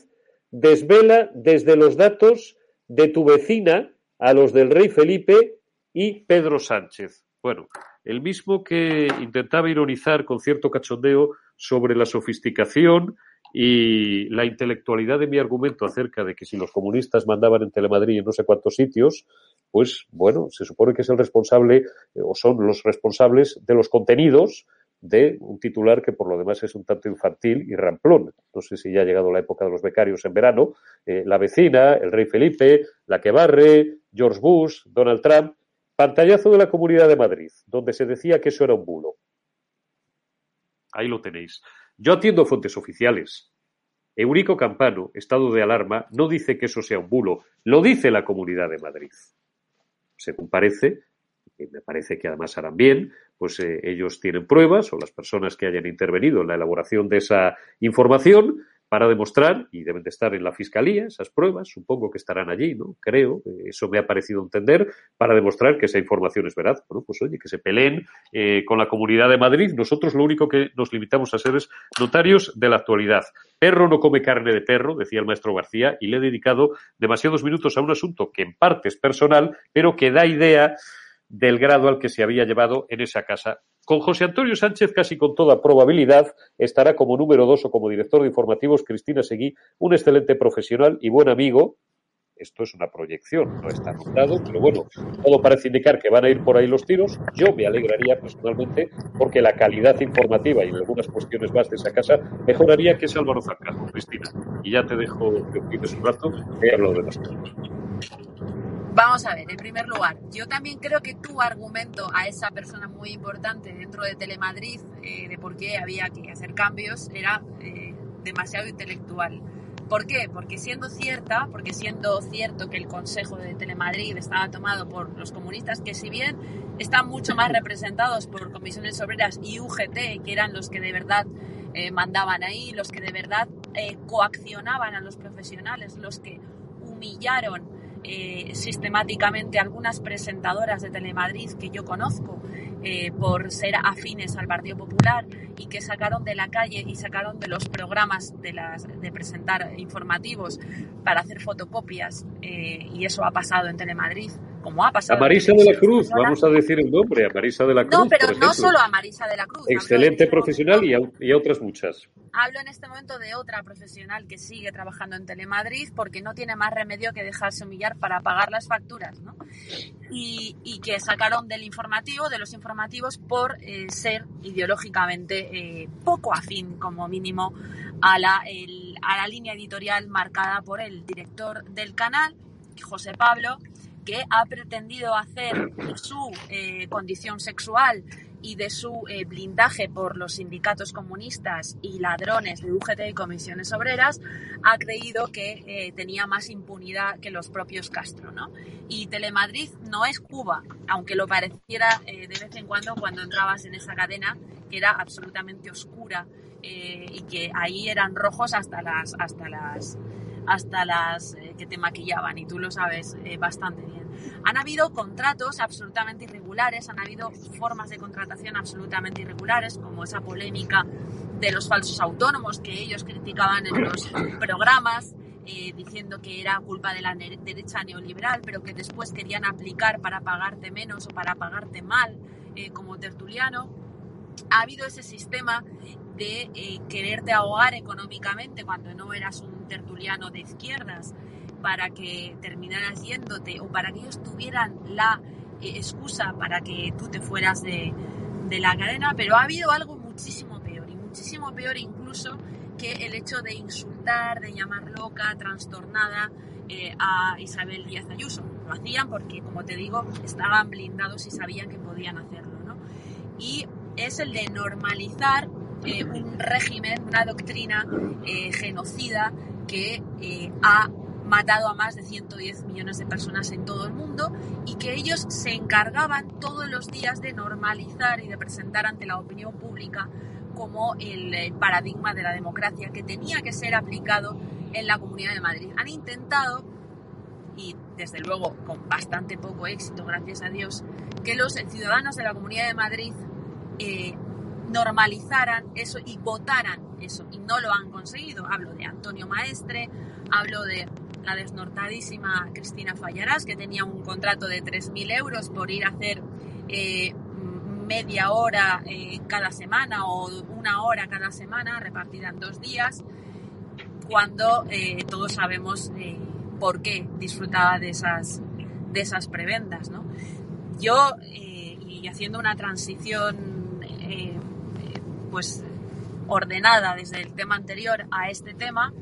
S1: desvela desde los datos de tu vecina a los del rey Felipe y Pedro Sánchez. Bueno, el mismo que intentaba ironizar con cierto cachondeo sobre la sofisticación y la intelectualidad de mi argumento acerca de que si los comunistas mandaban en Telemadrid en no sé cuántos sitios, pues bueno, se supone que es el responsable o son los responsables de los contenidos de un titular que por lo demás es un tanto infantil y ramplón. No sé si ya ha llegado la época de los becarios en verano. Eh, la vecina, el rey Felipe, la que barre, George Bush, Donald Trump. Pantallazo de la Comunidad de Madrid, donde se decía que eso era un bulo. Ahí lo tenéis. Yo atiendo fuentes oficiales. Eurico Campano, estado de alarma, no dice que eso sea un bulo, lo dice la Comunidad de Madrid. Según parece, me parece que además harán bien, pues eh, ellos tienen pruebas o las personas que hayan intervenido en la elaboración de esa información para demostrar, y deben de estar en la fiscalía, esas pruebas, supongo que estarán allí, ¿no? Creo, eh, eso me ha parecido entender, para demostrar que esa información es verdad. Bueno, pues oye, que se peleen eh, con la Comunidad de Madrid. Nosotros lo único que nos limitamos a ser es notarios de la actualidad. Perro no come carne de perro, decía el maestro García, y le he dedicado demasiados minutos a un asunto que en parte es personal, pero que da idea del grado al que se había llevado en esa casa. Con José Antonio Sánchez, casi con toda probabilidad, estará como número dos o como director de informativos Cristina Seguí, un excelente profesional y buen amigo. Esto es una proyección, no está anotado, pero bueno, todo parece indicar que van a ir por ahí los tiros. Yo me alegraría personalmente porque la calidad informativa y en algunas cuestiones más de esa casa mejoraría que es Álvaro Zancajo, Cristina. Y ya te dejo que opites un rato, he hablado de las cosas.
S3: Vamos a ver, en primer lugar, yo también creo que tu argumento a esa persona muy importante dentro de Telemadrid eh, de por qué había que hacer cambios era eh, demasiado intelectual. ¿Por qué? Porque siendo cierta, porque siendo cierto que el Consejo de Telemadrid estaba tomado por los comunistas, que si bien están mucho más representados por comisiones obreras y UGT, que eran los que de verdad eh, mandaban ahí, los que de verdad eh, coaccionaban a los profesionales, los que humillaron eh, sistemáticamente algunas presentadoras de Telemadrid que yo conozco eh, por ser afines al Partido Popular y que sacaron de la calle y sacaron de los programas de, las, de presentar informativos para hacer fotocopias eh, y eso ha pasado en Telemadrid como ha pasado.
S1: A Marisa de la Cruz, vamos a decir el nombre, a Marisa de la Cruz.
S3: No, pero no solo a Marisa de la Cruz.
S1: Excelente profesional y a, y a, otras muchas.
S3: Hablo en este momento de otra profesional que sigue trabajando en Telemadrid porque no tiene más remedio que dejarse humillar para pagar las facturas, ¿no? Y, y que sacaron del informativo, de los informativos, por eh, ser ideológicamente eh, poco afín, como mínimo, a la, el, a la línea editorial marcada por el director del canal, José Pablo, que ha pretendido hacer de su eh, condición sexual y de su eh, blindaje por los sindicatos comunistas y ladrones de UGT y comisiones obreras, ha creído que eh, tenía más impunidad que los propios Castro. ¿no? Y Telemadrid no es Cuba, aunque lo pareciera de vez en cuando cuando entrabas en esa cadena que era absolutamente oscura y que ahí eran rojos hasta las, hasta las hasta las eh, que te maquillaban y tú lo sabes eh, bastante bien. Han habido contratos absolutamente irregulares, han habido formas de contratación absolutamente irregulares, como esa polémica de los falsos autónomos que ellos criticaban en los programas, eh, diciendo que era culpa de la derecha neoliberal, pero que después querían aplicar para pagarte menos o para pagarte mal, como tertuliano. Ha habido ese sistema de quererte ahogar económicamente cuando no eras un tertuliano de izquierdas para que terminaras yéndote o para que ellos tuvieran la eh, excusa para que tú te fueras de, de la cadena, pero ha habido algo muchísimo peor y muchísimo peor incluso que el hecho de insultar, de llamar loca, trastornada eh, a Isabel Díaz Ayuso. Lo hacían porque, como te digo, estaban blindados y sabían que podían hacerlo. ¿no? Y es el de normalizar eh, un régimen, una doctrina genocida que ha matado a más de 110 millones de personas en todo el mundo y que ellos se encargaban todos los días de normalizar y de presentar ante la opinión pública como el paradigma de la democracia que tenía que ser aplicado en la Comunidad de Madrid. Han intentado, y desde luego con bastante poco éxito, gracias a Dios, que los ciudadanos de la Comunidad de Madrid eh, normalizaran eso y votaran eso, y no lo han conseguido. Hablo de Antonio Maestre, hablo de la desnortadísima Cristina Fallarás, que tenía un contrato de 3.000 euros por ir a hacer eh, media hora eh, cada semana o una hora cada semana repartida en dos días, cuando eh, todos sabemos por qué disfrutaba de esas, de esas prebendas. ¿no? Yo, y haciendo una transición pues ordenada desde el tema anterior a este tema,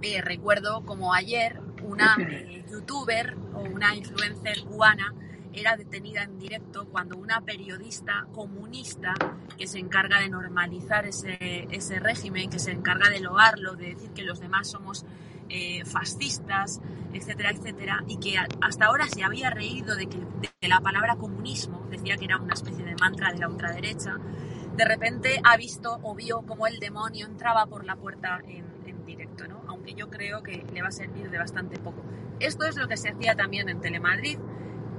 S3: eh, recuerdo como ayer una eh, youtuber o una influencer cubana era detenida en directo cuando una periodista comunista que se encarga de normalizar ese, ese régimen, que se encarga de loarlo, de decir que los demás somos eh, fascistas, etcétera, etcétera, y que hasta ahora se había reído de, que, de la palabra comunismo, decía que era una especie de mantra de la ultraderecha, de repente ha visto o vio como el demonio entraba por la puerta en, directo, ¿no? aunque yo creo que le va a servir de bastante poco. Esto es lo que se hacía también en Telemadrid,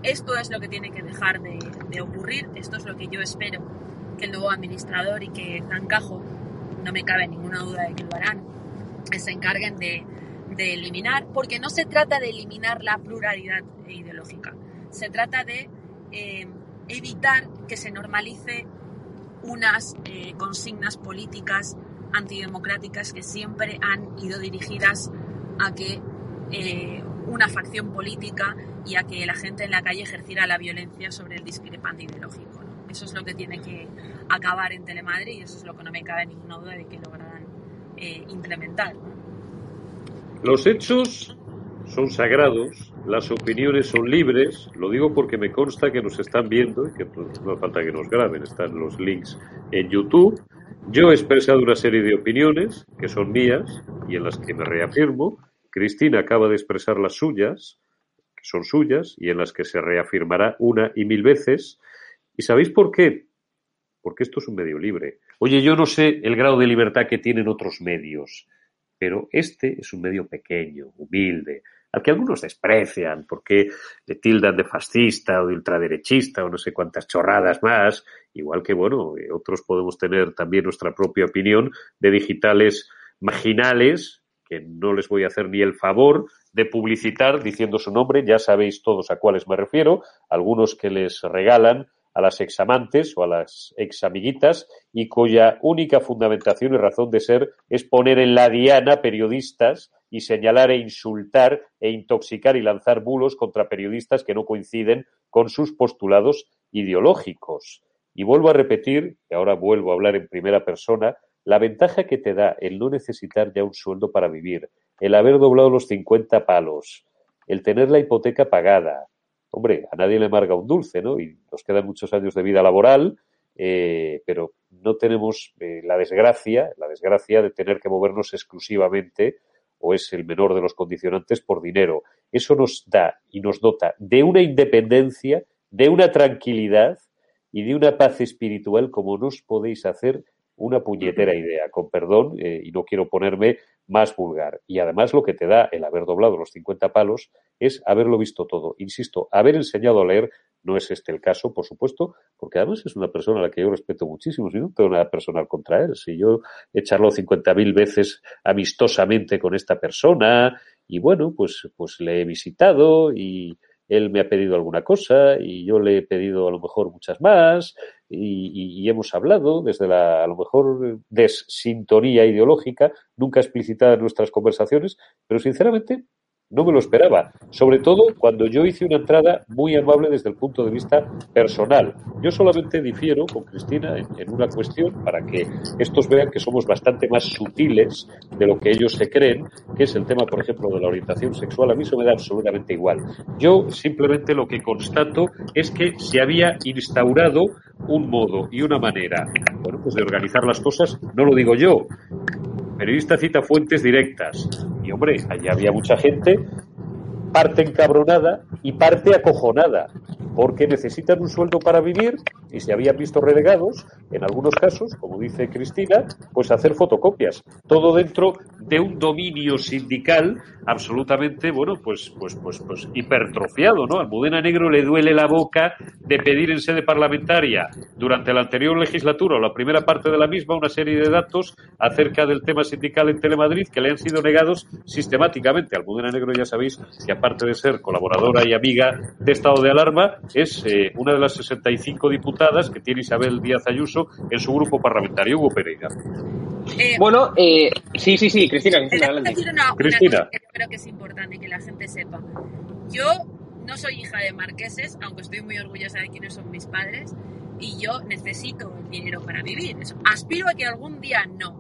S3: esto es lo que tiene que dejar de, ocurrir, esto es lo que yo espero que el nuevo administrador y que Zancajo, no me cabe ninguna duda de que lo harán, se encarguen de, eliminar, porque no se trata de eliminar la pluralidad ideológica, se trata de eh, evitar que se normalice unas eh, consignas políticas antidemocráticas que siempre han ido dirigidas a que eh, una facción política y a que la gente en la calle ejerciera la violencia sobre el discrepante ideológico. Eso es lo que tiene que acabar en Telemadrid y eso es lo que no me cabe ninguna duda de que lograrán eh, implementar.
S1: Los hechos son sagrados, las opiniones son libres, lo digo porque me consta que nos están viendo y que pues, no falta que nos graben, están los links en YouTube yo he expresado una serie de opiniones que son mías y en las que me reafirmo. Cristina acaba de expresar las suyas, que son suyas, y en las que se reafirmará una y mil veces. ¿Y sabéis por qué? Porque esto es un medio libre. Oye, yo no sé el grado de libertad que tienen otros medios, pero este es un medio pequeño, humilde, al que algunos desprecian porque le tildan de fascista o de ultraderechista o no sé cuántas chorradas más, igual que, bueno, eh, otros podemos tener también nuestra propia opinión de digitales marginales, que no les voy a hacer ni el favor de publicitar diciendo su nombre, ya sabéis todos a cuáles me refiero, algunos que les regalan a las examantes o a las examiguitas y cuya única fundamentación y razón de ser es poner en la diana periodistas y señalar e insultar e intoxicar y lanzar bulos contra periodistas que no coinciden con sus postulados ideológicos. Y vuelvo a repetir, y ahora vuelvo a hablar en primera persona, la ventaja que te da el no necesitar ya un sueldo para vivir, el haber doblado los 50 palos, el tener la hipoteca pagada. Hombre, a nadie le amarga un dulce, ¿no? Y nos quedan muchos años de vida laboral, eh, pero no tenemos eh, la desgracia, la desgracia de tener que movernos exclusivamente o es el menor de los condicionantes por dinero. Eso nos da y nos dota de una independencia, de una tranquilidad y de una paz espiritual como no os podéis hacer una puñetera idea, con perdón, eh, y no quiero ponerme más vulgar. Y además lo que te da el haber doblado los 50 palos es haberlo visto todo. Insisto, haber enseñado a leer no es este el caso, por supuesto, porque además es una persona a la que yo respeto muchísimo. Si no tengo nada personal contra él, si yo he charlado 50.000 veces amistosamente con esta persona y bueno, pues, pues le he visitado y él me ha pedido alguna cosa y yo le he pedido a lo mejor muchas más y, hemos hablado desde la a lo mejor desintonía ideológica, nunca explicitada en nuestras conversaciones, pero sinceramente no me lo esperaba, sobre todo cuando yo hice una entrada muy amable desde el punto de vista personal. Yo solamente difiero con Cristina en, una cuestión para que estos vean que somos bastante más sutiles de lo que ellos se creen, que es el tema, por ejemplo, de la orientación sexual. A mí eso me da absolutamente igual. Yo simplemente lo que constato es que se había instaurado un modo y una manera, bueno, pues de organizar las cosas, no lo digo yo, periodista cita fuentes directas. Y hombre, allí había mucha gente, parte encabronada y parte acojonada, porque necesitan un sueldo para vivir y se habían visto relegados, en algunos casos, como dice Cristina, pues hacer fotocopias. Todo dentro de un dominio sindical absolutamente, bueno, pues, pues, pues, pues hipertrofiado, ¿no? Al Mudena Negro le duele la boca de pedir en sede parlamentaria durante la anterior legislatura o la primera parte de la misma una serie de datos acerca del tema sindical en Telemadrid que le han sido negados sistemáticamente. Al Mudena Negro ya sabéis que aparte de ser colaboradora y amiga de estado de alarma, es eh, una de las 65 diputadas que tiene Isabel Díaz Ayuso en su grupo parlamentario, Hugo Pereira.
S2: Eh, bueno, eh, sí, sí, sí, Cristina,
S3: Cristina, yo creo que es importante que la gente sepa. Yo no soy hija de marqueses, aunque estoy muy orgullosa de quiénes son mis padres, y yo necesito el dinero para vivir. Aspiro a que algún día no,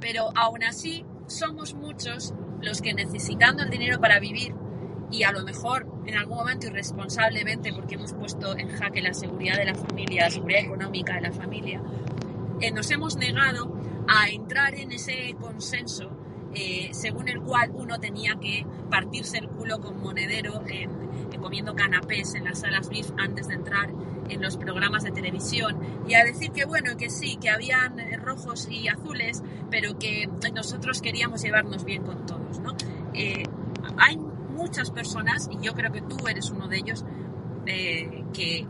S3: pero aún así somos muchos los que necesitando el dinero para vivir y a lo mejor en algún momento irresponsablemente porque hemos puesto en jaque la seguridad de la familia, la seguridad económica de la familia, eh, nos hemos negado a entrar en ese consenso eh, según el cual uno tenía que partirse el culo con monedero en, comiendo canapés en las salas VIP antes de entrar en los programas de televisión y a decir que bueno, que sí, que habían rojos y azules, pero que nosotros queríamos llevarnos bien con todos, ¿no? Eh, hay muchas personas, y yo creo que tú eres uno de ellos, eh, que,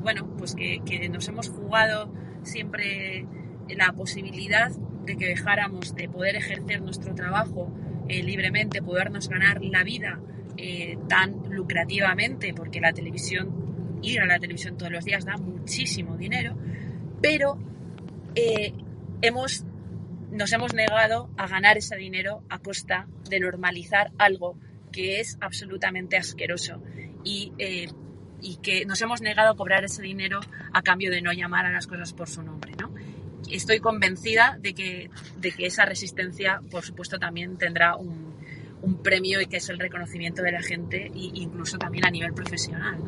S3: bueno, pues que, nos hemos jugado siempre la posibilidad de que dejáramos de poder ejercer nuestro trabajo eh, libremente, podernos ganar la vida eh, tan lucrativamente, porque la televisión, ir a la televisión todos los días da muchísimo dinero, pero hemos, nos hemos negado a ganar ese dinero a costa de normalizar algo que es absolutamente asqueroso y, eh, y que nos hemos negado a cobrar ese dinero a cambio de no llamar a las cosas por su nombre. ¿no? Estoy convencida de que, de que esa resistencia, por supuesto, también tendrá un, un premio y que es el reconocimiento de la gente e incluso también a nivel profesional.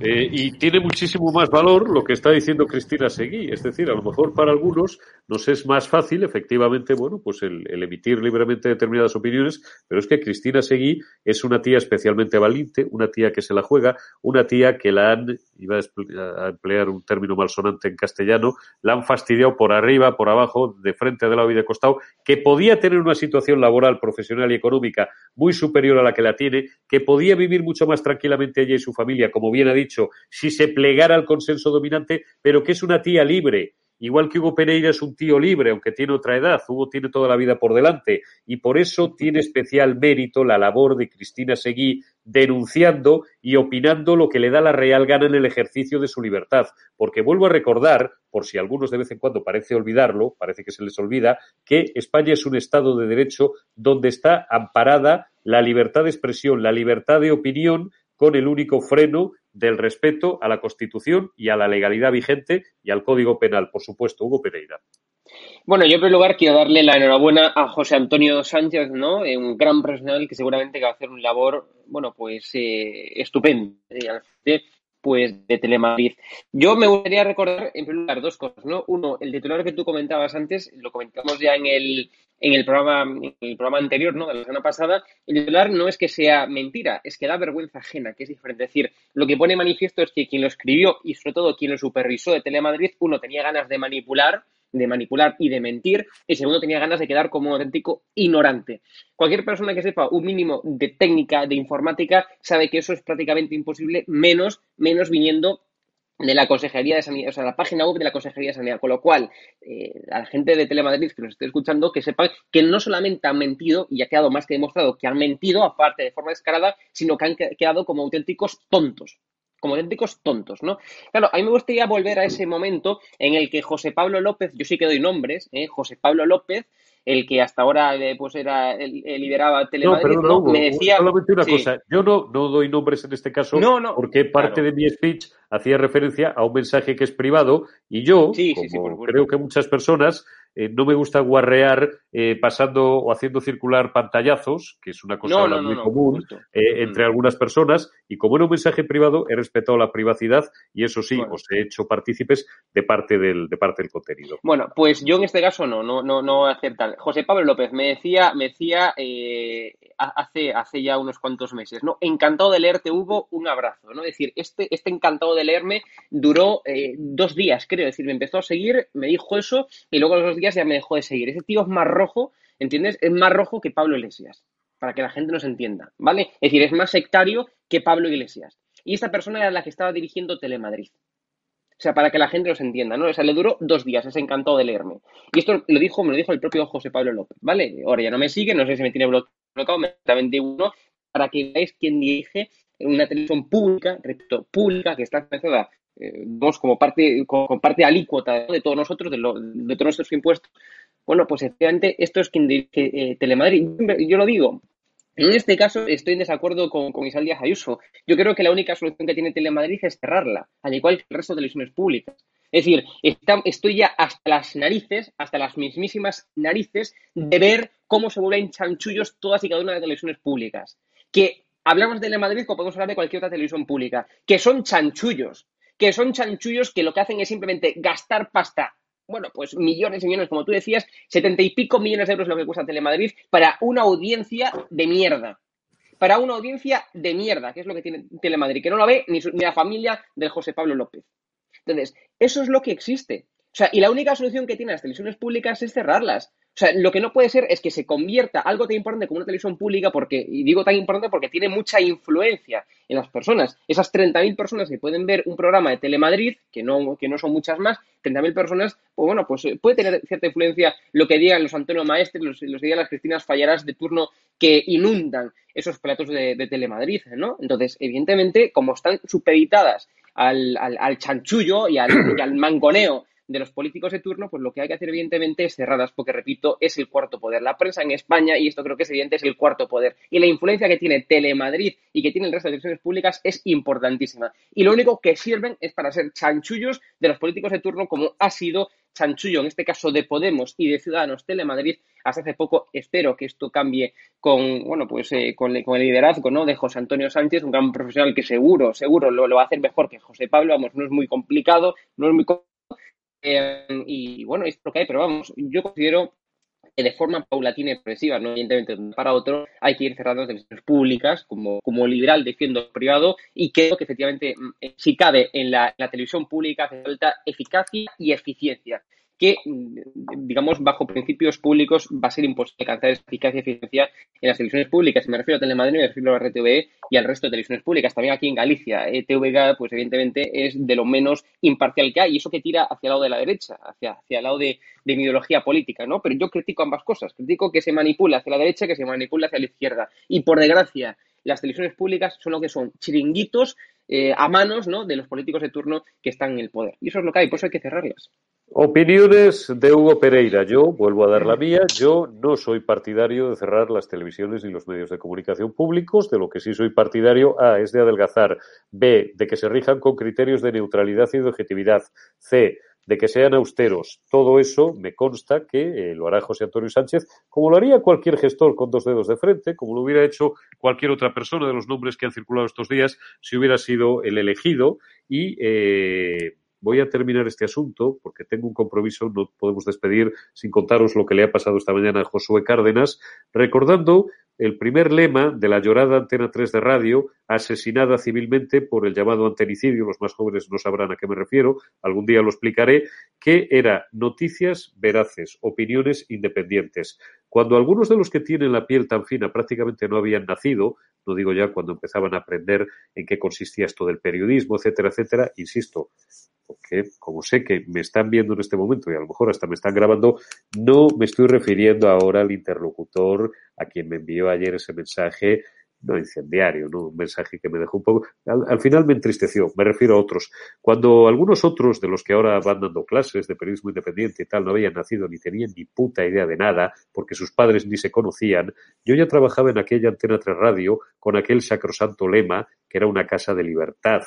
S1: Eh, y tiene muchísimo más valor lo que está diciendo Cristina Seguí. Es decir, a lo mejor para algunos nos es más fácil, efectivamente, bueno, pues el, emitir libremente determinadas opiniones, pero es que Cristina Seguí es una tía especialmente valiente, una tía que se la juega, una tía que la han, iba a emplear un término malsonante en castellano, la han fastidiado por arriba, por abajo, de frente, de lado y de costado, que podía tener una situación laboral, profesional y económica muy superior a la que la tiene, que podía vivir mucho más tranquilamente ella y su familia, como bien ha dicho si se plegara al consenso dominante, pero que es una tía libre. Igual que Hugo Pereira es un tío libre, aunque tiene otra edad, Hugo tiene toda la vida por delante y por eso tiene especial mérito la labor de Cristina Seguí denunciando y opinando lo que le da la real gana en el ejercicio de su libertad. Porque vuelvo a recordar, por si algunos de vez en cuando parece olvidarlo, parece que se les olvida, que España es un Estado de Derecho donde está amparada la libertad de expresión, la libertad de opinión, con el único freno del respeto a la Constitución y a la legalidad vigente y al Código Penal, por supuesto. Hugo Pereira.
S2: Bueno, yo en primer lugar quiero darle la enhorabuena a José Antonio Sánchez, ¿no? Un gran profesional que seguramente va a hacer un labor, bueno, pues eh, pues de Telemadrid. Yo me gustaría recordar, en primer lugar, dos cosas, ¿no? Uno, el titular que tú comentabas antes, lo comentamos ya en el, en el programa, en el programa anterior, ¿no? De la semana pasada, el titular no es que sea mentira, es que da vergüenza ajena, que es diferente. Es decir, lo que pone manifiesto es que quien lo escribió y sobre todo quien lo supervisó de Telemadrid, uno tenía ganas de manipular, de manipular y de mentir, y segundo tenía ganas de quedar como un auténtico ignorante. Cualquier persona que sepa un mínimo de técnica, de informática, sabe que eso es prácticamente imposible, menos, menos viniendo de la Consejería de Sanidad, o sea, la página web de la Consejería de Sanidad. Con lo cual, eh, la gente de Telemadrid que nos esté escuchando, que sepan que no solamente han mentido, y ha quedado más que demostrado que han mentido, aparte de forma descarada, sino que han quedado como auténticos tontos como auténticos tontos, ¿no? Claro, a mí me gustaría volver a ese momento en el que José Pablo López, yo sí que doy nombres, ¿eh? José Pablo López, el que hasta ahora eh, pues era el, lideraba Telemadrid,
S1: no, me decía... Solamente una cosa, yo no, no doy nombres en este caso porque parte de mi speech hacía referencia a un mensaje que es privado y yo, como creo que muchas personas, eh, no me gusta guarrear eh, pasando o haciendo circular pantallazos, que es una cosa muy común eh, entre algunas personas, y como era un mensaje privado, he respetado la privacidad y eso sí, os he hecho partícipes de parte del, de parte del contenido.
S2: Bueno, pues yo en este caso no, no, no, no aceptan. José Pablo López me decía, me decía hace, hace ya unos cuantos meses, ¿no? Encantado de leerte, Hugo, un abrazo, ¿no? Es decir, este, este encantado de leerme duró dos días, creo, es decir, me empezó a seguir, me dijo eso, y luego los dos días ya me dejó de seguir. Ese tío es más rojo, ¿entiendes? Es más rojo que Pablo Iglesias, para que la gente nos entienda, ¿vale? Es decir, es más sectario que Pablo Iglesias. Y esta persona era la que estaba dirigiendo Telemadrid. O sea, para que la gente nos entienda, ¿no? O sea, le duró dos días, es encantado de leerme. Y esto lo dijo, me lo dijo el propio José Pablo López, ¿vale? Ahora ya no me sigue, no sé si me tiene bloqueado, me 21, para que veáis quién dirige una televisión pública, repito, pública, que está empezada eh, como parte, como parte alícuota de todos nosotros, de, de, todos nuestros impuestos, bueno, pues efectivamente esto es quien dirige eh, Telemadrid. Yo lo digo, en este caso estoy en desacuerdo con, con Díaz Ayuso. Yo creo que la única solución que tiene Telemadrid es cerrarla, al igual que el resto de televisiones públicas. Es decir, estoy ya hasta las narices, hasta las mismísimas narices, de ver cómo se vuelven chanchullos todas y cada una de las televisiones públicas. Que hablamos de Telemadrid como podemos hablar de cualquier otra televisión pública, que son chanchullos que son chanchullos que lo que hacen es simplemente gastar pasta bueno, pues millones y millones, como tú decías, setenta y pico millones de euros lo que cuesta Telemadrid para una audiencia de mierda. Para una audiencia de mierda, que es lo que tiene Telemadrid, que no lo ve ni, ni la familia del José Pablo López. Entonces, eso es lo que existe. O sea, y la única solución que tienen las televisiones públicas es cerrarlas. O sea, lo que no puede ser es que se convierta algo tan importante como una televisión pública, porque, y digo tan importante porque tiene mucha influencia en las personas. Esas 30.000 personas que pueden ver un programa de Telemadrid, que no, que no son muchas más, 30.000 personas, pues bueno, pues eh, puede tener cierta influencia lo que digan los Antonio Maestres, los, los que digan las Cristinas Fallarás de turno que inundan esos platos de, Telemadrid, ¿no? Entonces, evidentemente, como están supeditadas al, al, chanchullo y al, y al mangoneo de los políticos de turno, pues lo que hay que hacer evidentemente es cerradas, porque repito, es el cuarto poder. La prensa en España, y esto creo que es evidente, es el cuarto poder. Y la influencia que tiene Telemadrid y que tiene el resto de televisiones públicas es importantísima. Y lo único que sirven es para ser chanchullos de los políticos de turno, como ha sido chanchullo, en este caso de Podemos y de Ciudadanos Telemadrid, hasta hace poco. Espero que esto cambie con, bueno, pues eh, con, el liderazgo ¿no? de José Antonio Sánchez, un gran profesional que seguro, seguro lo, lo va a hacer mejor que José Pablo. Vamos, no es muy complicado, no es muy eh, y bueno, es lo que hay, pero vamos, yo considero que de forma paulatina y progresiva, no evidentemente para otro, hay que ir cerrando las televisiones públicas, como, como liberal defiendo el privado, y creo que efectivamente, mm, eh, si cabe, en la, en la televisión pública hace falta eficacia y eficiencia que, digamos, bajo principios públicos va a ser imposible alcanzar eficacia y eficiencia en las televisiones públicas. Me refiero a Telemadrid, me refiero a RTV y al resto de televisiones públicas. También aquí en Galicia, eh, TVG, pues evidentemente es de lo menos imparcial que hay y eso que tira hacia el lado de la derecha, hacia, hacia el lado de, de mi ideología política, ¿no? Pero yo critico ambas cosas. Critico que se manipula hacia la derecha, que se manipula hacia la izquierda. Y por desgracia, las televisiones públicas son lo que son chiringuitos eh, a manos ¿no? de los políticos de turno que están en el poder. Y eso es lo que hay, por eso hay que cerrarlas.
S1: Opiniones de Hugo Pereira. Yo vuelvo a dar la mía. Yo no soy partidario de cerrar las televisiones y los medios de comunicación públicos. De lo que sí soy partidario, A, es de adelgazar. B, de que se rijan con criterios de neutralidad y de objetividad. C, de que sean austeros. Todo eso me consta que eh, lo hará José Antonio Sánchez, como lo haría cualquier gestor con dos dedos de frente, como lo hubiera hecho cualquier otra persona de los nombres que han circulado estos días si hubiera sido el elegido y. Eh, voy a terminar este asunto porque tengo un compromiso, no podemos despedir sin contaros lo que le ha pasado esta mañana a Josué Cárdenas, recordando el primer lema de la llorada Antena 3 de radio, asesinada civilmente por el llamado antenicidio, los más jóvenes no sabrán a qué me refiero, algún día lo explicaré, que era noticias veraces, opiniones independientes. Cuando algunos de los que tienen la piel tan fina prácticamente no habían nacido, no digo ya cuando empezaban a aprender en qué consistía esto del periodismo, etcétera, etcétera, insisto, porque como sé que me están viendo en este momento y a lo mejor hasta me están grabando, no me estoy refiriendo ahora al interlocutor a quien me envió ayer ese mensaje, no incendiario, ¿no? un mensaje que me dejó un poco, al, final me entristeció, me refiero a otros. Cuando algunos otros de los que ahora van dando clases de periodismo independiente y tal no habían nacido ni tenían ni puta idea de nada, porque sus padres ni se conocían, yo ya trabajaba en aquella antena 3 radio con aquel sacrosanto lema que era una casa de libertad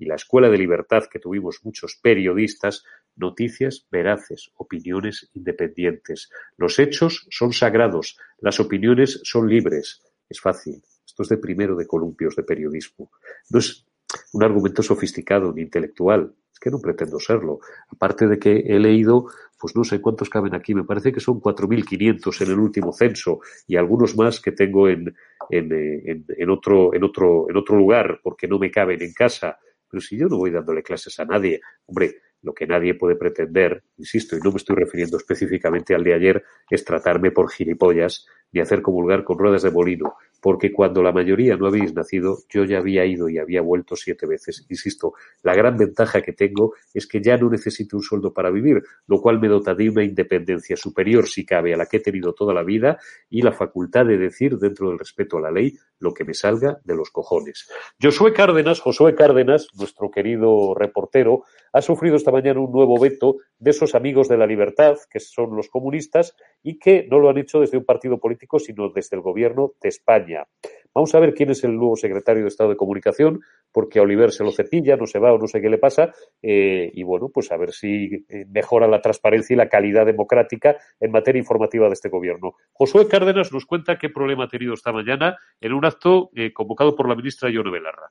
S1: y la Escuela de Libertad que tuvimos muchos periodistas, noticias veraces, opiniones independientes. Los hechos son sagrados, las opiniones son libres. Es fácil. Esto es de primero de columpios de periodismo. No es un argumento sofisticado ni intelectual. Es que no pretendo serlo. Aparte de que he leído, pues no sé cuántos caben aquí, me parece que son 4.500 en el último censo y algunos más que tengo en, en, en, en, otro, en, otro, en otro lugar porque no me caben en casa. Pero si yo no voy dándole clases a nadie, hombre, lo que nadie puede pretender, insisto, y no me estoy refiriendo específicamente al de ayer, es tratarme por gilipollas ni hacer comulgar con ruedas de molino, porque cuando la mayoría no habéis nacido, yo ya había ido y había vuelto siete veces. Insisto, la gran ventaja que tengo es que ya no necesito un sueldo para vivir, lo cual me dota de una independencia superior, si cabe, a la que he tenido toda la vida y la facultad de decir, dentro del respeto a la ley, lo que me salga de los cojones. Josué Cárdenas, Josué Cárdenas, nuestro querido reportero, ha sufrido esta mañana un nuevo veto de esos amigos de la libertad, que son los comunistas, y que no lo han hecho desde un partido político, sino desde el gobierno de España. Vamos a ver quién es el nuevo secretario de Estado de Comunicación, porque a Oliver se lo cepilla, no se va o no sé qué le pasa, eh, y bueno, pues a ver si eh, mejora la transparencia y la calidad democrática en materia informativa de este gobierno. Josué Cárdenas nos cuenta qué problema ha tenido esta mañana en un acto eh, convocado por la ministra Yone Belarra.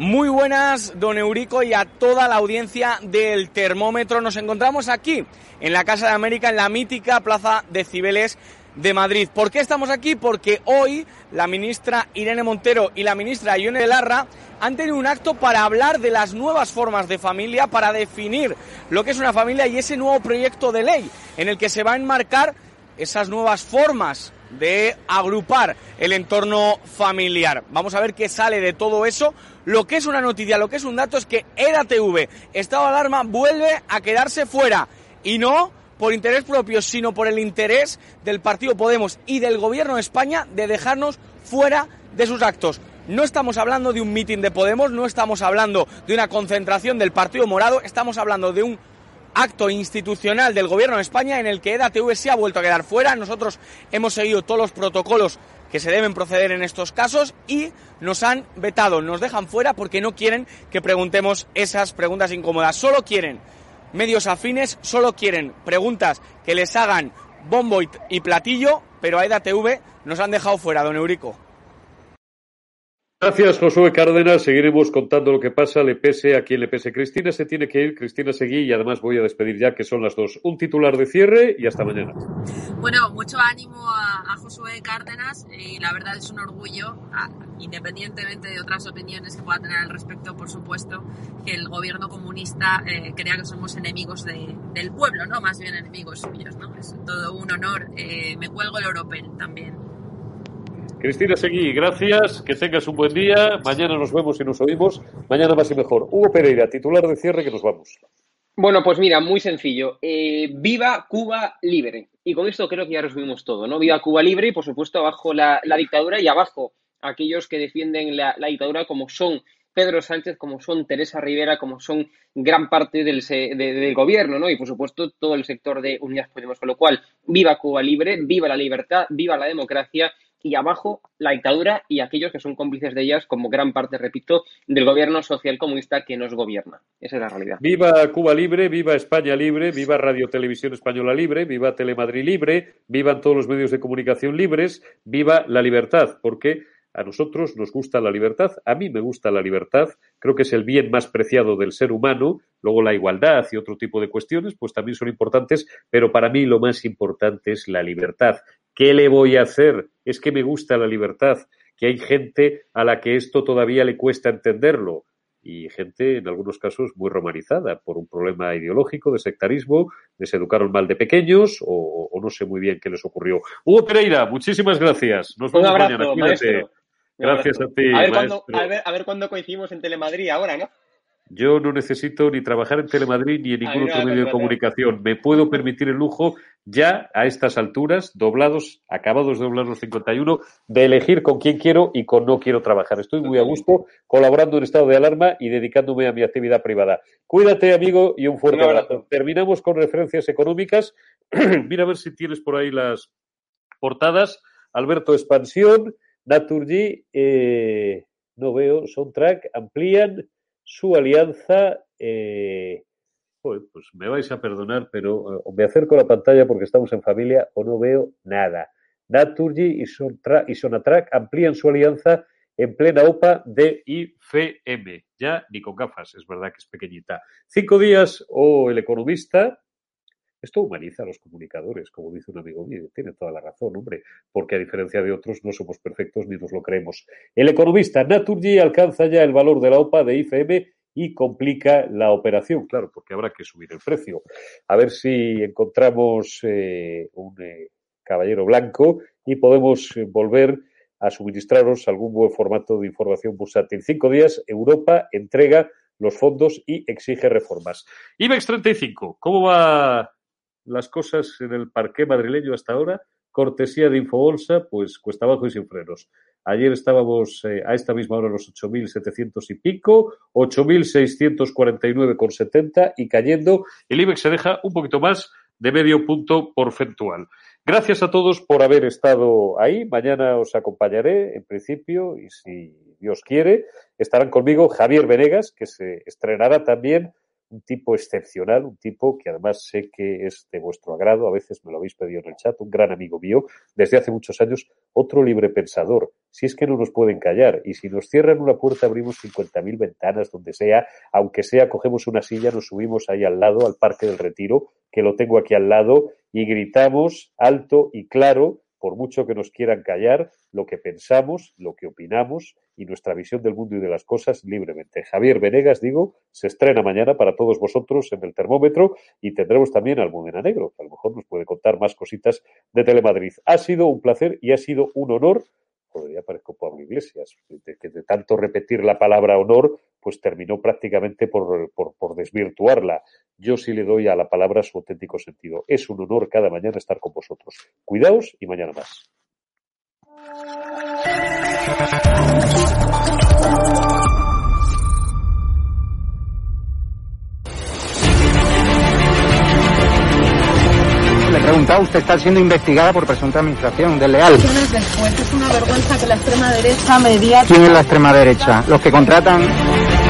S8: Muy buenas, don Eurico, y a toda la audiencia del termómetro. Nos encontramos aquí, en la Casa de América, en la mítica Plaza de Cibeles de Madrid. ¿Por qué estamos aquí? Porque hoy la ministra Irene Montero y la ministra Ione Larra han tenido un acto para hablar de las nuevas formas de familia, para definir lo que es una familia y ese nuevo proyecto de ley en el que se va a enmarcar esas nuevas formas de agrupar el entorno familiar. Vamos a ver qué sale de todo eso. Lo que es una noticia, lo que es un dato es que EDATV, estado de alarma, vuelve a quedarse fuera. Y no por interés propio, sino por el interés del Partido Podemos y del Gobierno de España de dejarnos fuera de sus actos. No estamos hablando de un mitin de Podemos, no estamos hablando de una concentración del Partido Morado, estamos hablando de un acto institucional del Gobierno de España en el que EDATV se ha vuelto a quedar fuera. Nosotros hemos seguido todos los protocolos que se deben proceder en estos casos y nos han vetado, nos dejan fuera porque no quieren que preguntemos esas preguntas incómodas. Solo quieren medios afines, solo quieren preguntas que les hagan bombo y platillo, pero a EDATV nos han dejado fuera, don Eurico.
S1: Gracias, Josué Cárdenas. Seguiremos contando lo que pasa, le pese a quien le pese. Cristina se tiene que ir, Cristina seguí y además voy a despedir ya que son las dos. Un titular de cierre y hasta mañana.
S3: Bueno, mucho ánimo a, Josué Cárdenas y la verdad es un orgullo, independientemente de otras opiniones que pueda tener al respecto, por supuesto, que el gobierno comunista eh, crea que somos enemigos del pueblo, ¿no? Más bien enemigos suyos, ¿no? Es todo un honor. Eh, me cuelgo el Europel también.
S1: Cristina Seguí, gracias, que tengas un buen día. Mañana nos vemos y nos oímos. Mañana más y mejor. Hugo Pereira, titular de cierre, que nos vamos.
S2: Bueno, pues mira, muy sencillo. Eh, viva Cuba libre. Y con esto creo que ya resumimos todo, ¿no? Viva Cuba libre y, por supuesto, abajo la, dictadura y abajo aquellos que defienden la, dictadura como son Pedro Sánchez, como son Teresa Rivera, como son gran parte del, del, gobierno, ¿no? Y por supuesto todo el sector de Unidas Podemos. Con lo cual, viva Cuba libre, viva la libertad, viva la democracia y abajo la dictadura y aquellos que son cómplices de ellas, como gran parte, repito, del gobierno social comunista que nos gobierna. Esa es la realidad.
S1: Viva Cuba libre, viva España libre, viva Radio Televisión Española libre, viva Telemadrid libre, vivan todos los medios de comunicación libres, viva la libertad, porque A nosotros nos gusta la libertad, a mí me gusta la libertad, creo que es el bien más preciado del ser humano, luego la igualdad y otro tipo de cuestiones pues también son importantes, pero para mí lo más importante es la libertad. ¿Qué le voy a hacer? Es que me gusta la libertad, que hay gente a la que esto todavía le cuesta entenderlo y gente, en algunos casos, muy romanizada por un problema ideológico, de sectarismo, les educaron mal de pequeños o, no sé muy bien qué les ocurrió. Hugo Pereira, muchísimas gracias. Nos vemos mañana. Cuídate. Gracias a ti.
S2: A ver, cuándo, a, ver, a ver cuándo coincidimos en Telemadrid ahora, ¿no?
S1: Yo no necesito ni trabajar en Telemadrid ni en ningún otro medio de comunicación. Me puedo permitir el lujo ya a estas alturas, doblados, acabados de doblar los 51, de elegir con quién quiero y con no quiero trabajar. Estoy muy a gusto colaborando en estado de alarma y dedicándome a mi actividad privada. Cuídate, amigo, y un fuerte abrazo. Terminamos con referencias económicas. Mira a ver si tienes por ahí las portadas. Alberto Expansión, Naturgy, eh, no veo, Soundtrack, amplían su alianza. Eh, pues me vais a perdonar, pero eh, me acerco a la pantalla porque estamos en familia o no veo nada. Naturgy y, Sonatrack amplían su alianza en plena OPA de IFM. Ya ni con gafas, es verdad que es pequeñita. Cinco días o el economista esto humaniza a los comunicadores, como dice un amigo mío. Tiene toda la razón, hombre, porque a diferencia de otros no somos perfectos ni nos lo creemos. El economista Naturgy alcanza ya el valor de la OPA de IFM y complica la operación, claro, porque habrá que subir el precio. A ver si encontramos eh, un eh, caballero blanco y podemos eh, volver a suministraros algún buen formato de información bursátil. Cinco días, Europa entrega los fondos y exige reformas. IBEX 35, ¿cómo va las cosas en el parque madrileño hasta ahora, cortesía de Infobolsa, pues cuesta abajo y sin frenos. Ayer estábamos eh, a esta misma hora los 8.700 y pico, 8.649,70 y cayendo. El IBEX se deja un poquito más de medio punto porcentual. Gracias a todos por haber estado ahí. Mañana os acompañaré, en principio, y si Dios quiere, estarán conmigo Javier Venegas, que se estrenará también un tipo excepcional, un tipo que además sé que es de vuestro agrado, a veces me lo habéis pedido en el chat, un gran amigo mío, desde hace muchos años, otro libre pensador. Si es que no nos pueden callar y si nos cierran una puerta abrimos 50.000 ventanas donde sea, aunque sea cogemos una silla, nos subimos ahí al lado, al Parque del Retiro, que lo tengo aquí al lado, y gritamos alto y claro por mucho que nos quieran callar, lo que pensamos, lo que opinamos y nuestra visión del mundo y de las cosas libremente. Javier Venegas, digo, se estrena mañana para todos vosotros en el termómetro y tendremos también al Mudena Negro, que a lo mejor nos puede contar más cositas de Telemadrid. Ha sido un placer y ha sido un honor podría parezco Pablo Iglesias, que de tanto repetir la palabra honor, pues terminó prácticamente por, por, desvirtuarla. Yo sí le doy a la palabra su auténtico sentido. Es un honor cada mañana estar con vosotros. Cuidaos y mañana más.
S9: Preguntado, usted está siendo investigada por presunta administración desleal.
S10: Después es una vergüenza que la extrema derecha media...
S9: ¿Quién es la extrema derecha? Los que contratan...